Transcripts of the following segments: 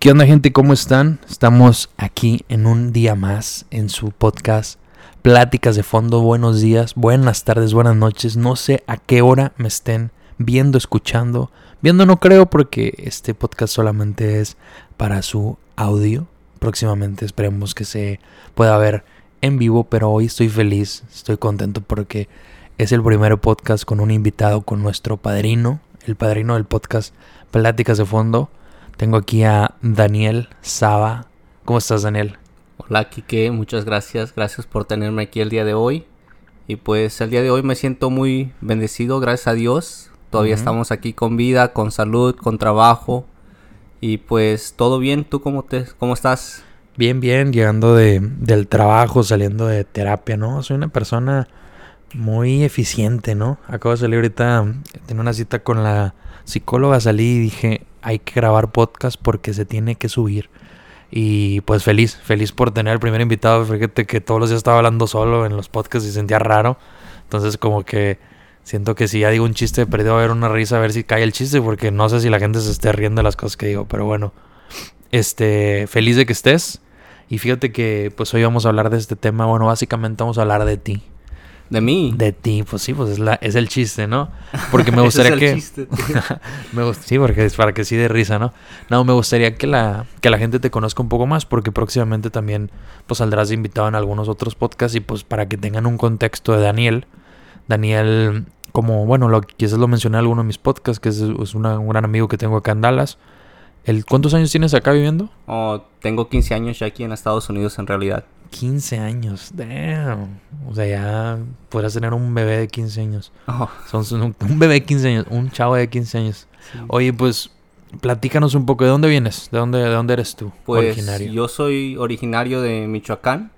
¿Qué onda gente? ¿Cómo están? Estamos aquí en un día más en su podcast Pláticas de Fondo. Buenos días, buenas tardes, buenas noches. No sé a qué hora me estén viendo, escuchando. Viendo no creo porque este podcast solamente es para su audio. Próximamente esperemos que se pueda ver en vivo, pero hoy estoy feliz, estoy contento porque es el primer podcast con un invitado, con nuestro padrino, el padrino del podcast Pláticas de Fondo. Tengo aquí a Daniel Saba. ¿Cómo estás, Daniel? Hola, Kike. Muchas gracias. Gracias por tenerme aquí el día de hoy. Y pues el día de hoy me siento muy bendecido, gracias a Dios. Todavía estamos aquí con vida, con salud, con trabajo. Y pues todo bien. ¿Tú cómo, te, cómo estás? Bien, bien. Llegando de, del trabajo, saliendo de terapia, ¿no? Soy una persona muy eficiente, ¿no? Acabo de salir ahorita, tenía una cita con la psicóloga, salí y dije, hay que grabar podcast porque se tiene que subir. Y pues feliz, feliz por tener el primer invitado. Fíjate que todos los días estaba hablando solo en los podcasts y sentía raro. Entonces como que siento que si ya digo un chiste, perdido a ver una risa a ver si cae el chiste porque no sé si la gente se esté riendo de las cosas que digo. Pero bueno, este, feliz de que estés. Y fíjate que pues hoy vamos a hablar de este tema. Bueno, básicamente vamos a hablar de ti. ¿De mí? De ti, pues sí, pues es, la, es el chiste, ¿no? Porque me gustaría que... Chiste, me sí, porque es para que sí de risa, ¿no? No, me gustaría que la, que la gente te conozca un poco más porque próximamente también pues saldrás invitado en algunos otros podcasts y pues para que tengan un contexto de Daniel. Daniel, como, bueno, lo, quizás lo mencioné en alguno de mis podcasts, que es, un gran amigo que tengo acá en Dallas. El, ¿Cuántos años tienes acá viviendo? Oh, tengo 15 años ya aquí en Estados Unidos en realidad. 15 años, damn. O sea, ya podrás tener un bebé de 15 años. Oh. Son, un, bebé de 15 años, un chavo de 15 años. Oye, pues platícanos un poco, ¿de dónde vienes? ¿De dónde, de dónde eres tú? Pues originario? yo soy originario de Michoacán,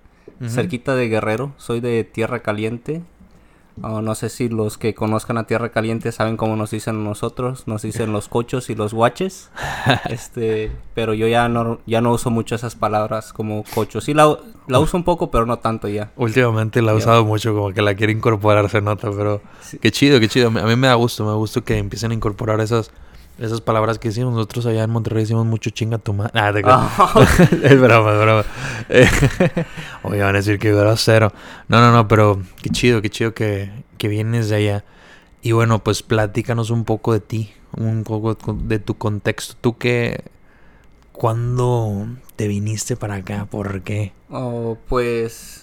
cerquita de Guerrero. Soy de Tierra Caliente. Oh, no sé si los que conozcan a Tierra Caliente saben cómo nos dicen nosotros. Nos dicen los cochos y los guaches. este, pero yo ya no, ya no uso mucho esas palabras como cochos. Sí la, la uso un poco, pero no tanto ya. Últimamente la he usado mucho, como que la quiere incorporar, se nota, pero qué chido, qué chido. A mí me da gusto, me da gusto que empiecen a incorporar esas esas palabras que decimos nosotros allá en Monterrey decimos mucho chinga tu madre. Ah, oh. es broma, es broma. Oye, van a decir que cero. No, no, no, pero qué chido, qué chido que, que vienes de allá. Y bueno, pues platícanos un poco de ti, un poco de tu contexto. ¿Tú qué, cuándo te viniste para acá? ¿Por qué? Oh, pues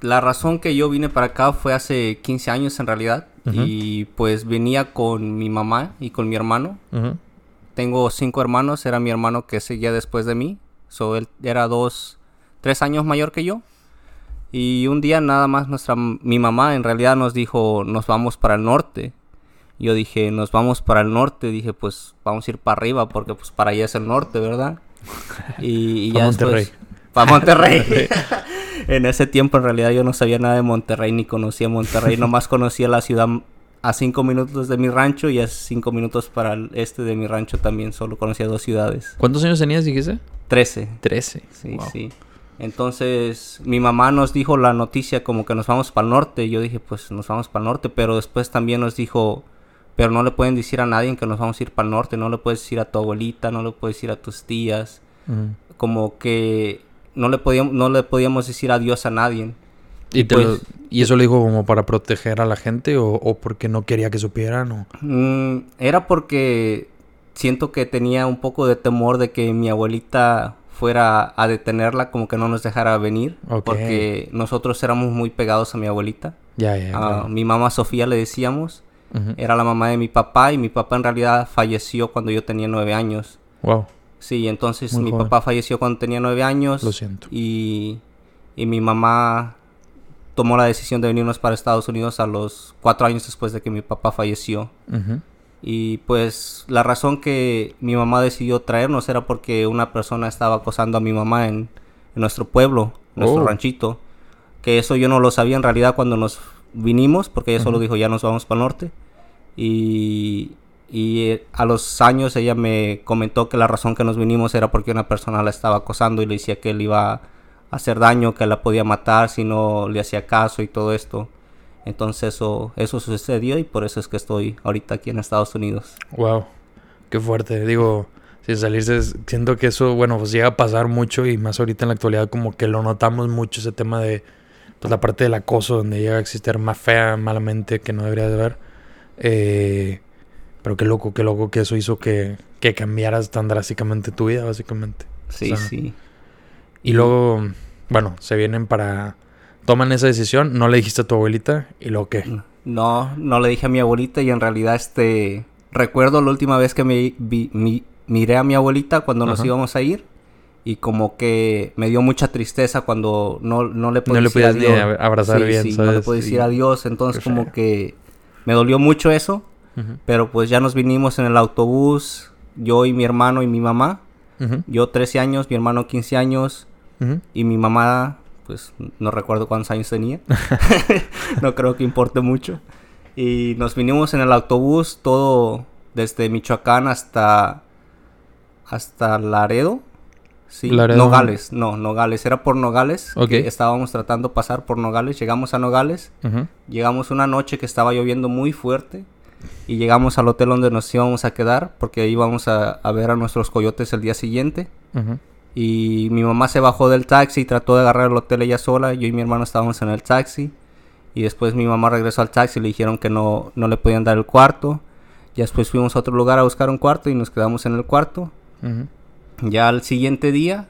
la razón que yo vine para acá fue hace 15 años en realidad. Y pues venía con mi mamá y con mi hermano. Tengo cinco hermanos, era mi hermano que seguía después de mí. So, él era dos, tres años mayor que yo. Y un día nada más nuestra, mi mamá en realidad nos dijo, nos vamos para el norte. Yo dije, nos vamos para el norte. Dije, pues vamos a ir para arriba porque pues para allá es el norte, ¿verdad? Y, ya Monterrey. Para Monterrey. en ese tiempo en realidad yo no sabía nada de Monterrey ni conocía Monterrey, nomás conocía la ciudad a cinco minutos de mi rancho y a cinco minutos para el este de mi rancho también, solo conocía dos ciudades. ¿Cuántos años tenías, dijiste? Trece. Trece. Sí, sí. Entonces mi mamá nos dijo la noticia como que nos vamos para el norte. Yo dije, pues nos vamos para el norte, pero después también nos dijo, pero no le pueden decir a nadie que nos vamos a ir para el norte, no le puedes decir a tu abuelita, no le puedes decir a tus tías. Como que no le podíamos, no le podíamos decir adiós a nadie. ¿Y, pues ¿Y eso lo dijo como para proteger a la gente o, porque no quería que supieran? O? Mm, era porque siento que tenía un poco de temor de que mi abuelita fuera a detenerla, como que no nos dejara venir, porque nosotros éramos muy pegados a mi abuelita. Ya, ya. A Mi mamá Sofía le decíamos, era la mamá de mi papá y mi papá en realidad falleció cuando yo tenía nueve años. Wow. Sí, entonces mi papá falleció cuando tenía nueve años. Lo siento. Y, y mi mamá tomó la decisión de venirnos para Estados Unidos a los cuatro años después de que mi papá falleció. Y pues la razón que mi mamá decidió traernos era porque una persona estaba acosando a mi mamá en, nuestro pueblo, nuestro oh. ranchito. Que eso yo no lo sabía en realidad cuando nos vinimos, porque ella solo dijo ya nos vamos para el norte. Y, y eh, a los años ella me comentó que la razón que nos vinimos era porque una persona la estaba acosando y le decía que él iba a hacer daño, que la podía matar si no le hacía caso y todo esto. Entonces eso, eso sucedió y por eso es que estoy ahorita aquí en Estados Unidos. Wow, qué fuerte. Digo, sin salirse, siento que eso, bueno, pues llega a pasar mucho y más ahorita en la actualidad como que lo notamos mucho ese tema de, pues la parte del acoso, donde llega a existir más fea, malamente, que no debería de haber. Eh, pero qué loco, qué loco que eso hizo que, que cambiaras tan drásticamente tu vida, básicamente. Sí, sí. Y luego, bueno, se vienen para... Toman esa decisión, no le dijiste a tu abuelita y luego qué. No, no le dije a mi abuelita y en realidad este... Recuerdo la última vez que me vi, miré a mi abuelita cuando nos íbamos a ir y como que me dio mucha tristeza cuando no, no le pude decir adiós. abrazar bien, sí, no le pude decir adiós, entonces como que me dolió mucho eso, pero pues ya nos vinimos en el autobús, yo y mi hermano y mi mamá, yo 13 años, mi hermano 15 años y mi mamá, pues no recuerdo cuántos años tenía, no creo que importe mucho. Y nos vinimos en el autobús todo desde Michoacán hasta hasta Laredo. Sí, Nogales, no, Nogales, era por Nogales. estábamos tratando de pasar por Nogales, llegamos a Nogales, llegamos una noche que estaba lloviendo muy fuerte y llegamos al hotel donde nos íbamos a quedar porque íbamos a, ver a nuestros coyotes el día siguiente. Y mi mamá se bajó del taxi y trató de agarrar el hotel ella sola, yo y mi hermano estábamos en el taxi. Y después mi mamá regresó al taxi y le dijeron que no, no le podían dar el cuarto. Y después fuimos a otro lugar a buscar un cuarto y nos quedamos en el cuarto. Ya al siguiente día,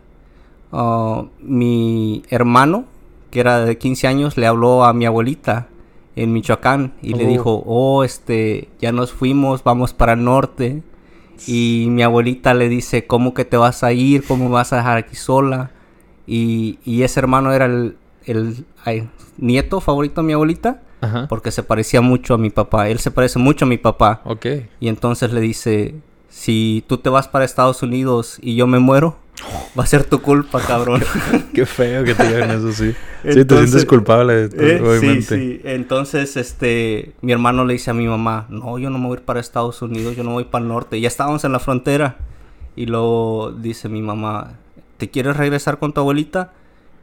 uh, mi hermano, que era de 15 años, le habló a mi abuelita en Michoacán y le dijo, oh, este, ya nos fuimos, vamos para el norte. Y mi abuelita le dice, ¿cómo que te vas a ir? ¿Cómo vas a dejar aquí sola? Y, ese hermano era el, nieto favorito de mi abuelita. Porque se parecía mucho a mi papá. Él se parece mucho a mi papá. Ok. Y entonces le dice, si tú te vas para Estados Unidos y yo me muero, va a ser tu culpa, cabrón. Qué feo que te digan eso, sí. sí, te sientes culpable, eh, obviamente. Sí, sí. Entonces, este, mi hermano le dice a mi mamá, no, yo no me voy a ir para Estados Unidos, yo no voy para el norte. ya estábamos en la frontera. Y luego dice mi mamá, ¿te quieres regresar con tu abuelita?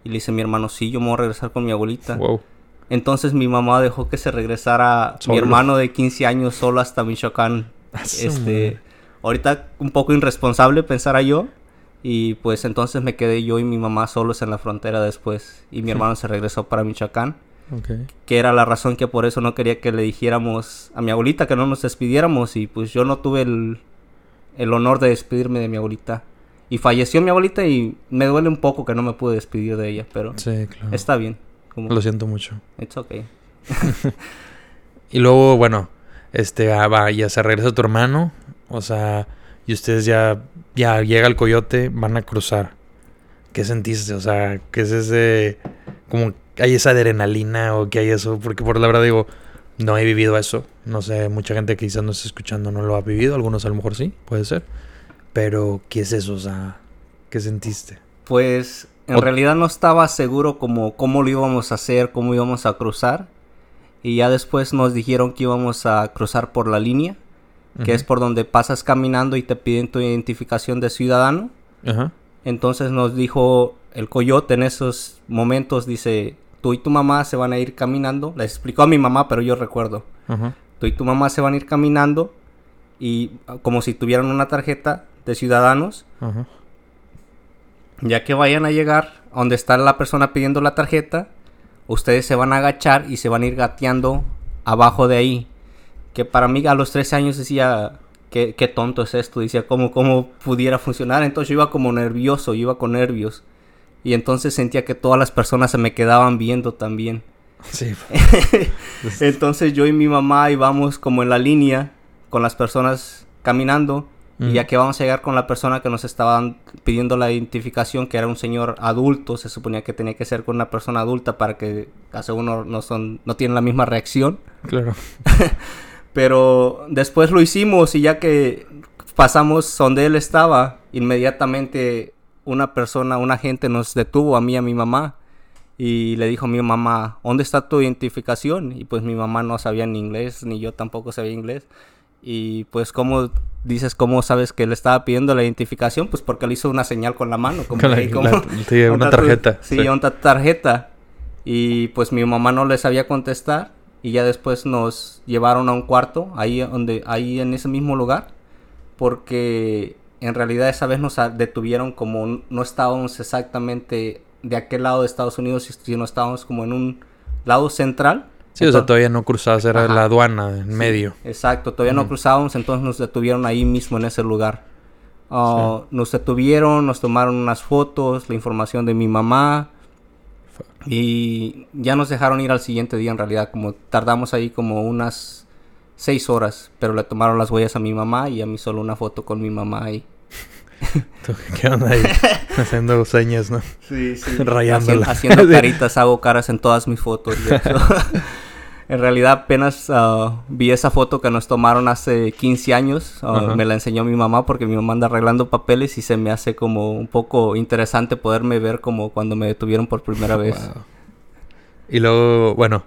Y le dice mi hermano, sí, yo me voy a regresar con mi abuelita. Wow. Entonces mi mamá dejó que se regresara mi hermano de 15 años solo hasta Michoacán. este, ahorita un poco irresponsable pensara yo. Y pues entonces me quedé yo y mi mamá solos en la frontera después. Y mi hermano se regresó para Michoacán. Que era la razón que por eso no quería que le dijéramos a mi abuelita que no nos despidiéramos. Y pues yo no tuve el, el honor de despedirme de mi abuelita. Y falleció mi abuelita y me duele un poco que no me pude despedir de ella. Pero está bien. Lo siento mucho. It's okay. y luego, bueno, este, ah, va, ya se regresa tu hermano. O sea, y ustedes ya, ya llega el coyote, van a cruzar. ¿Qué sentiste? O sea, ¿qué es ese, como hay esa adrenalina o qué hay eso? Porque por la verdad digo, no he vivido eso. No sé, mucha gente que quizás no está escuchando no lo ha vivido. Algunos a lo mejor sí, puede ser. Pero, ¿qué es eso? O sea, ¿qué sentiste? Pues, en realidad no estaba seguro como cómo lo íbamos a hacer, cómo íbamos a cruzar. Y ya después nos dijeron que íbamos a cruzar por la línea que es por donde pasas caminando y te piden tu identificación de ciudadano. Entonces nos dijo el coyote en esos momentos, dice, tú y tu mamá se van a ir caminando. Le explicó a mi mamá, pero yo recuerdo. Tú y tu mamá se van a ir caminando y como si tuvieran una tarjeta de ciudadanos. Ya que vayan a llegar a donde está la persona pidiendo la tarjeta, ustedes se van a agachar y se van a ir gateando abajo de ahí que para mí a los 13 años decía, qué, qué tonto es esto, decía, ¿cómo, ¿cómo pudiera funcionar? Entonces yo iba como nervioso, yo iba con nervios. Y entonces sentía que todas las personas se me quedaban viendo también. Sí. entonces yo y mi mamá íbamos como en la línea con las personas caminando. Y ya que vamos a llegar con la persona que nos estaban pidiendo la identificación, que era un señor adulto, se suponía que tenía que ser con una persona adulta para que casi uno no son, no tienen la misma reacción. Claro. Pero después lo hicimos y ya que pasamos donde él estaba, inmediatamente una persona, un agente nos detuvo a mí y a mi mamá y le dijo a mi mamá, ¿dónde está tu identificación? Y pues mi mamá no sabía ni inglés, ni yo tampoco sabía inglés. Y pues, ¿cómo dices, cómo sabes que le estaba pidiendo la identificación? Pues porque le hizo una señal con la mano. Como, una tarjeta. sí, una tarjeta. Y pues mi mamá no le sabía contestar y ya después nos llevaron a un cuarto ahí donde ahí en ese mismo lugar porque en realidad esa vez nos detuvieron como no estábamos exactamente de aquel lado de Estados Unidos, sino estábamos como en un lado central. Sí, o sea, todavía no cruzabas, era la aduana en medio. Exacto, todavía no cruzábamos, entonces nos detuvieron ahí mismo en ese lugar. Ah, nos detuvieron, nos tomaron unas fotos, la información de mi mamá. Y ya nos dejaron ir al siguiente día en realidad, como tardamos ahí como unas seis horas, pero le tomaron las huellas a mi mamá y a mí solo una foto con mi mamá ahí. ¿Qué onda ahí? haciendo señas, ¿no? Sí, sí. Rayándola. Haciendo, caritas, hago caras en todas mis fotos. En realidad apenas ah, vi esa foto que nos tomaron hace 15 años. Ah, me la enseñó mi mamá porque mi mamá anda arreglando papeles y se me hace como un poco interesante poderme ver como cuando me detuvieron por primera vez. Y luego, bueno,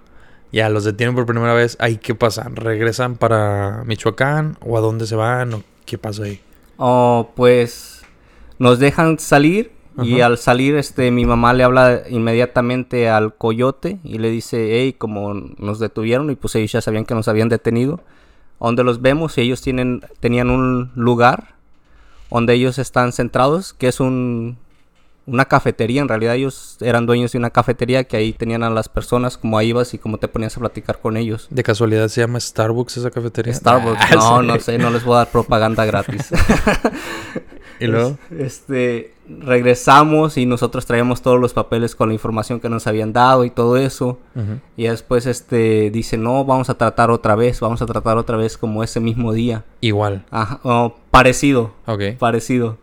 ya los detienen por primera vez. ¿Ahí qué pasa? ¿Regresan para Michoacán o a dónde se van o qué pasa ahí? Oh, pues nos dejan salir y al salir este mi mamá le habla inmediatamente al coyote y le dice, hey, como nos detuvieron y pues ellos ya sabían que nos habían detenido, donde los vemos y ellos tienen tenían un lugar donde ellos están centrados, que es un una cafetería, en realidad ellos eran dueños de una cafetería que ahí tenían a las personas como ahí ibas y como te ponías a platicar con ellos. ¿De casualidad se llama Starbucks esa cafetería? Starbucks, ah, no, no sé, no les voy a dar propaganda gratis. ¿Y luego? Este, regresamos y nosotros traíamos todos los papeles con la información que nos habían dado y todo eso. Y después este dice, no, vamos a tratar otra vez, vamos a tratar otra vez como ese mismo día. Igual. Ajá, parecido. Ok. Parecido.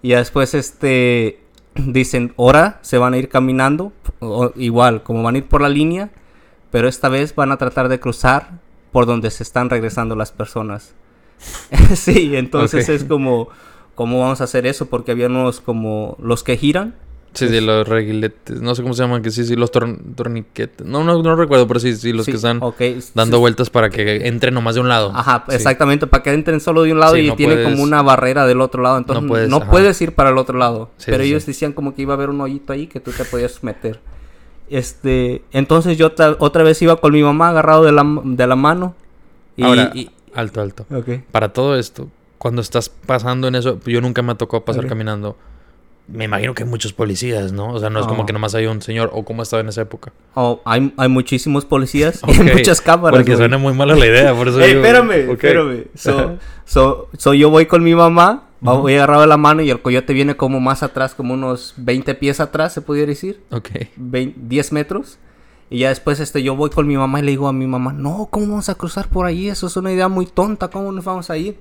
Y después este dicen, ahora se van a ir caminando, igual, como van a ir por la línea, pero esta vez van a tratar de cruzar por donde se están regresando las personas. sí, entonces es como, ¿cómo vamos a hacer eso? Porque había unos como los que giran Sí, sí, los reguiletes. No sé cómo se llaman, que sí, sí, los torniquetes. No, no, no recuerdo, pero sí, sí, los que están dando vueltas para que entren nomás de un lado. Ajá, exactamente, para que entren solo de un lado y tiene como una barrera del otro lado. Entonces no puedes, ir para el otro lado. pero ellos decían como que iba a haber un hoyito ahí que tú te podías meter. Este, entonces yo otra vez iba con mi mamá agarrado de la, de la mano. Y, Ahora, alto, alto. Para todo esto, cuando estás pasando en eso, yo nunca me tocó pasar caminando me imagino que hay muchos policías, ¿no? O sea, no es como oh. que nomás hay un señor, o cómo estaba en esa época. Oh, hay, hay muchísimos policías y muchas cámaras. Porque suena muy mala la idea, por eso Ey, espérame, espérame. So, so, yo voy con mi mamá, voy agarrado de la mano y el coyote viene como más atrás, como unos 20 pies atrás, se pudiera decir. Ok. 10 metros. Y ya después este, yo voy con mi mamá y le digo a mi mamá, no, ¿cómo vamos a cruzar por ahí? Eso es una idea muy tonta, ¿cómo nos vamos a ir?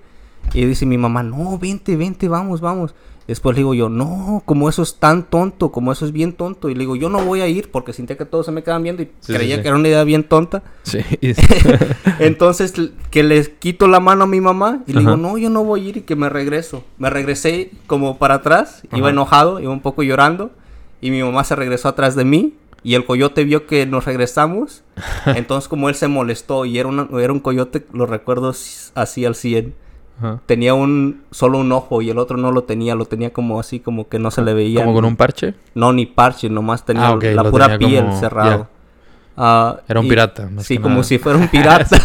Y dice mi mamá, no, vente, vente, vamos, vamos. Después le digo yo, no, como eso es tan tonto, como eso es bien tonto. Y le digo, yo no voy a ir porque sentía que todos se me quedan viendo y creía que era una idea bien tonta. Sí. Entonces, que le quito la mano a mi mamá y le digo, no, yo no voy a ir y que me regreso. Me regresé como para atrás, iba enojado, iba un poco llorando. Y mi mamá se regresó atrás de mí. Y el coyote vio que nos regresamos. Entonces, como él se molestó y era, era un coyote, lo recuerdo así al 100 tenía un solo un ojo y el otro no lo tenía, lo tenía como así como que no se le veía. ¿Como con un parche? No, ni parche, nomás tenía ah, la pura piel cerrado. Ah, Era un pirata. sí, como si fuera un pirata.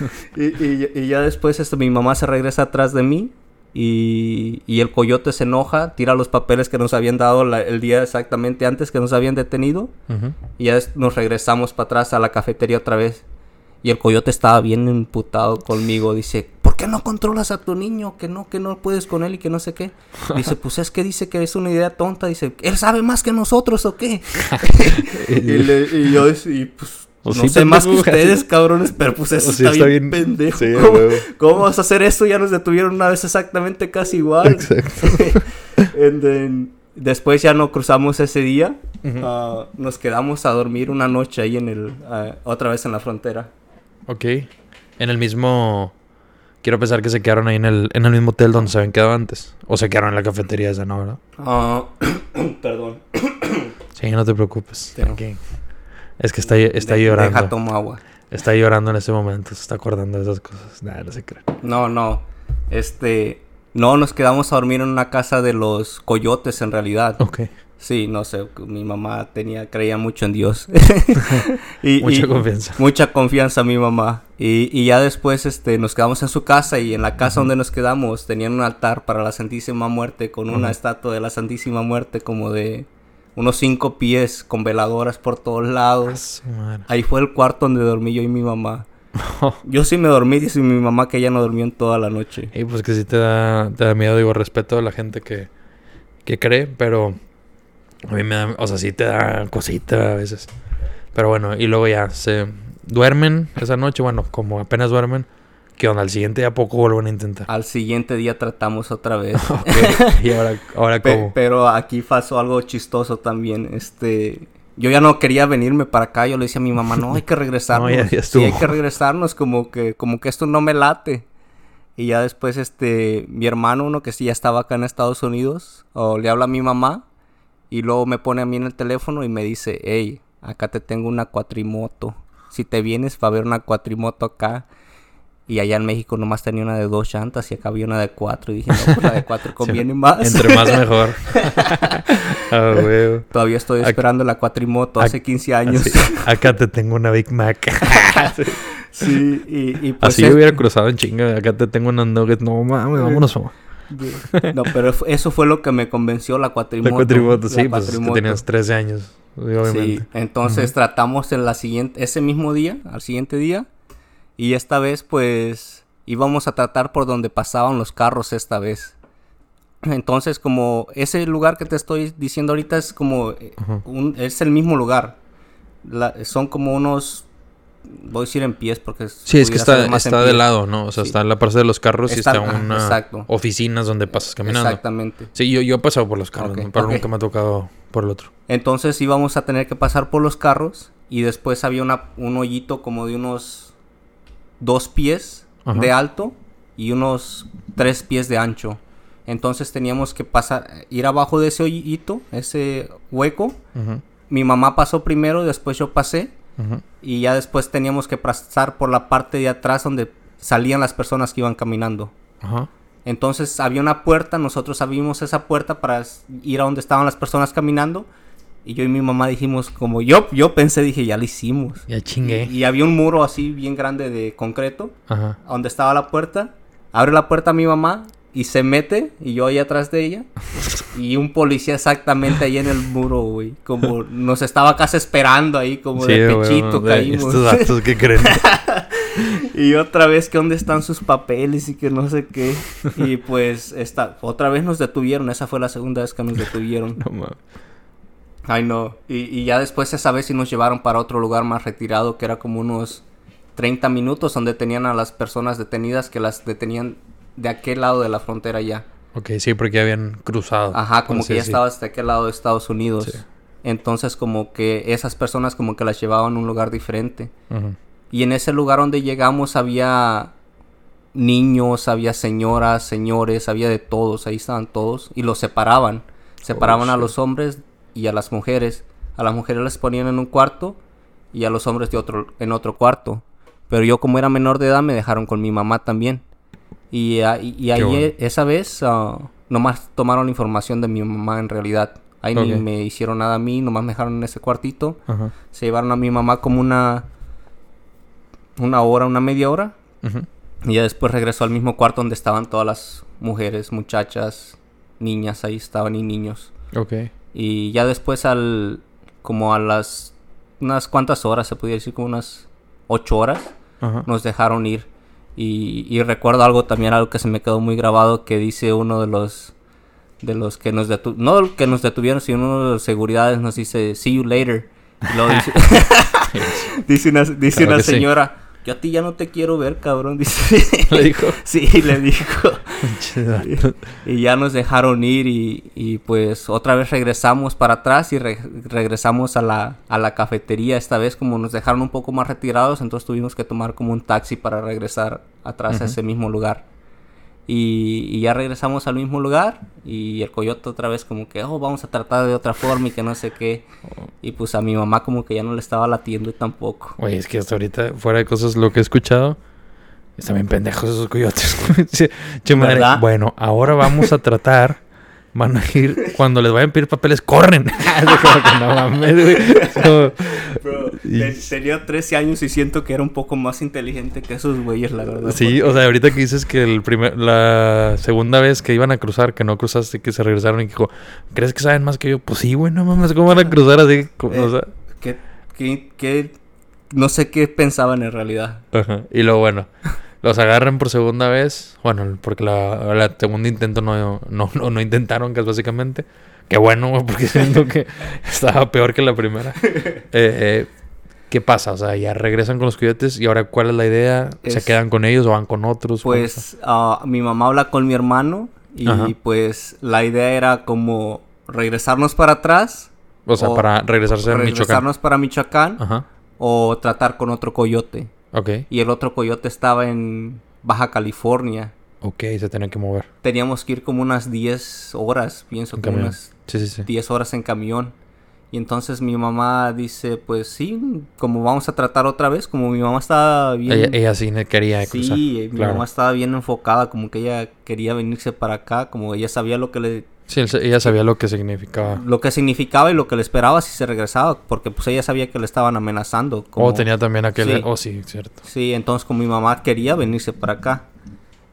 y, ya después esto, mi mamá se regresa atrás de mí y, el coyote se enoja, tira los papeles que nos habían dado el día exactamente antes que nos habían detenido y ya nos regresamos para atrás a la cafetería otra vez. Y el coyote estaba bien imputado conmigo. Dice, ¿por qué no controlas a tu niño? Que no, que no puedes con él y que no sé qué. Dice, pues es que dice que es una idea tonta. Dice, ¿él sabe más que nosotros o qué? y, yo, y pues, no sé más que ustedes, cabrones, pero pues eso está, bien, pendejo. ¿Cómo, vas a hacer eso? Ya nos detuvieron una vez exactamente casi igual. Exacto. después ya no cruzamos ese día. Ah, nos quedamos a dormir una noche ahí en el... Ah, otra vez en la frontera. Ok. En el mismo... Quiero pensar que se quedaron ahí en el, en el mismo hotel donde se habían quedado antes. O se quedaron en la cafetería esa, ¿no? ¿Verdad? Ah, perdón. sí, no te preocupes. Es que está, está llorando. Deja, tomo agua. Está llorando en ese momento. Se está acordando de esas cosas. Nada, no se cree. No, no. Este... No, nos quedamos a dormir en una casa de los coyotes en realidad. Ok. Sí, no sé, mi mamá tenía, creía mucho en Dios. y, mucha confianza. Mucha confianza mi mamá. Y, y, ya después este, nos quedamos en su casa y en la casa donde nos quedamos tenían un altar para la Santísima Muerte con una estatua de la Santísima Muerte como de unos cinco pies con veladoras por todos lados. Ahí fue el cuarto donde dormí yo y mi mamá. yo sí me dormí, dice mi mamá que ella no durmió en toda la noche. Y pues que sí te da, te da miedo, digo, respeto a la gente que, que cree, pero a mí me da, o sea, sí te da cosita a veces. Pero bueno, y luego ya se duermen esa noche, bueno, como apenas duermen. ¿Qué onda? Al siguiente día poco vuelven a intentar. Al siguiente día tratamos otra vez. ¿Y ahora, ahora cómo? pero aquí pasó algo chistoso también. Este, yo ya no quería venirme para acá. Yo le decía a mi mamá, no, hay que regresarnos. no, ya, sí, hay que regresarnos. Como que, como que esto no me late. Y ya después, este, mi hermano, uno que sí ya estaba acá en Estados Unidos, o le habla a mi mamá y luego me pone a mí en el teléfono y me dice, hey, acá te tengo una cuatrimoto. Si te vienes para ver una cuatrimoto acá. Y allá en México nomás tenía una de dos llantas y acá había una de cuatro. Y dije, no, pues la de cuatro conviene más. Entre más mejor. Ah, Todavía estoy esperando la cuatrimoto hace 15 años. Acá te tengo una Big Mac. sí, y, pues Así yo hubiera cruzado en chinga. Acá te tengo una nuggets. No mames, vámonos. No, pero eso fue lo que me convenció la cuatrimoto. La cuatrimoto, sí, pues tenías 13 años, obviamente. Sí, entonces tratamos en la siguiente, ese mismo día, al siguiente día, y esta vez pues íbamos a tratar por donde pasaban los carros esta vez. Entonces como ese lugar que te estoy diciendo ahorita es como, eh, un, es el mismo lugar. son como unos voy a decir en pies porque sí es que está, está de lado no o sea está en la parte de los carros y está una oficinas donde pasas caminando. Exactamente. Sí yo, yo he pasado por los carros pero nunca me ha tocado por el otro. Entonces íbamos a tener que pasar por los carros y después había una, un hoyito como de unos dos pies de alto y unos tres pies de ancho. Entonces teníamos que pasar ir abajo de ese hoyito ese hueco. Mi mamá pasó primero después yo pasé y ya después teníamos que pasar por la parte de atrás donde salían las personas que iban caminando. Entonces había una puerta, nosotros abrimos esa puerta para ir a donde estaban las personas caminando. Y yo y mi mamá dijimos, como yo, yo pensé, dije, ya lo hicimos. Ya chingué. Y, había un muro así bien grande de concreto, donde estaba la puerta. Abre la puerta mi mamá y se mete y yo ahí atrás de ella y un policía exactamente ahí en el muro, güey, como nos estaba casi esperando ahí como de pechito caímos. Estos que creen. y otra vez que dónde están sus papeles y que no sé qué. Y pues esta otra vez nos detuvieron, esa fue la segunda vez que nos detuvieron. no mames. Ay, no. Y, y ya después esa vez sí nos llevaron para otro lugar más retirado, que era como unos 30 minutos, donde tenían a las personas detenidas que las detenían de aquel lado de la frontera ya. Ok, sí, porque habían cruzado. Ajá, como que ya estabas de aquel lado de Estados Unidos. Entonces como que esas personas como que las llevaban a un lugar diferente. Y en ese lugar donde llegamos había niños, había señoras, señores, había de todos, ahí estaban todos y los separaban. Separaban a oh, los hombres y a las mujeres. A las mujeres les ponían en un cuarto y a los hombres de otro, en otro cuarto. Pero yo como era menor de edad me dejaron con mi mamá también. Y, ah, y, ahí esa vez uh, nomás tomaron información de mi mamá en realidad. Ahí ni me hicieron nada a mí, nomás me dejaron en ese cuartito. Se llevaron a mi mamá como una una hora, una media hora. Y ya después regresó al mismo cuarto donde estaban todas las mujeres, muchachas, niñas, ahí estaban y niños. Ok. Y ya después al como a las unas cuantas horas, se podría decir como unas ocho horas, nos dejaron ir. Y, recuerdo algo también, algo que se me quedó muy grabado, que dice uno de los de los que nos detuvieron, no que nos detuvieron, sino uno de los seguridades nos dice, see you later. dice, una, dice una señora, yo a ti ya no te quiero ver, cabrón. Dice. ¿Le dijo? Sí, le dijo. y, ya nos dejaron ir y, pues otra vez regresamos para atrás y regresamos a la, a la cafetería. Esta vez como nos dejaron un poco más retirados, entonces tuvimos que tomar como un taxi para regresar atrás a ese mismo lugar. Y, ya regresamos al mismo lugar y el coyote otra vez como que, oh, vamos a tratar de otra forma y que no sé qué. Y pues a mi mamá como que ya no le estaba latiendo tampoco. Oye, es que hasta ahorita, fuera de cosas, lo que he escuchado, están bien pendejos esos coyotes. che, Bueno, ahora vamos a tratar van a ir, cuando les vayan a pedir papeles, corren. como que no mames, güey. So, Bro, Y- tenía 13 años y siento que era un poco más inteligente que esos güeyes, la verdad. Sí, porque- o sea, ahorita que dices que el primer, la segunda vez que iban a cruzar, que no cruzaste, que se regresaron y dijo, ¿crees que saben más que yo? Pues sí, güey, no mames, ¿cómo van a cruzar así? Como- o Eh, sea, que, que, que- no sé qué pensaban en realidad. ajá. Y luego, bueno, los agarran por segunda vez, bueno, porque la, la segunda intento no, no, no, no intentaron, que es básicamente. Qué bueno, porque siento que estaba peor que la primera. Eh, eh, ¿Qué pasa? O sea, ya regresan con los coyotes y ahora, ¿cuál es la idea? ¿Se quedan con ellos o van con otros? Pues ah, mi mamá habla con mi hermano y Ajá. pues la idea era como regresarnos para atrás. O sea, o para regresarse a Michoacán. regresarnos para Michoacán Ajá. o tratar con otro coyote. Ok. Y el otro coyote estaba en Baja California. Ok, se tienen que mover. Teníamos que ir como unas 10 horas, pienso En como camión. unas Sí, sí, sí. 10 horas en camión. Y entonces mi mamá dice, pues sí, como vamos a tratar otra vez, como mi mamá estaba bien... Ella, ella sí quería sí, cruzar. mi claro. mamá estaba bien enfocada, como que ella quería venirse para acá, como ella sabía lo que le Sí, ella sabía lo que significaba. lo que significaba y lo que le esperaba si se regresaba, porque pues ella sabía que le estaban amenazando. Como... O tenía también aquel... Sí. Oh, sí, cierto. Sí, entonces como mi mamá quería venirse para acá.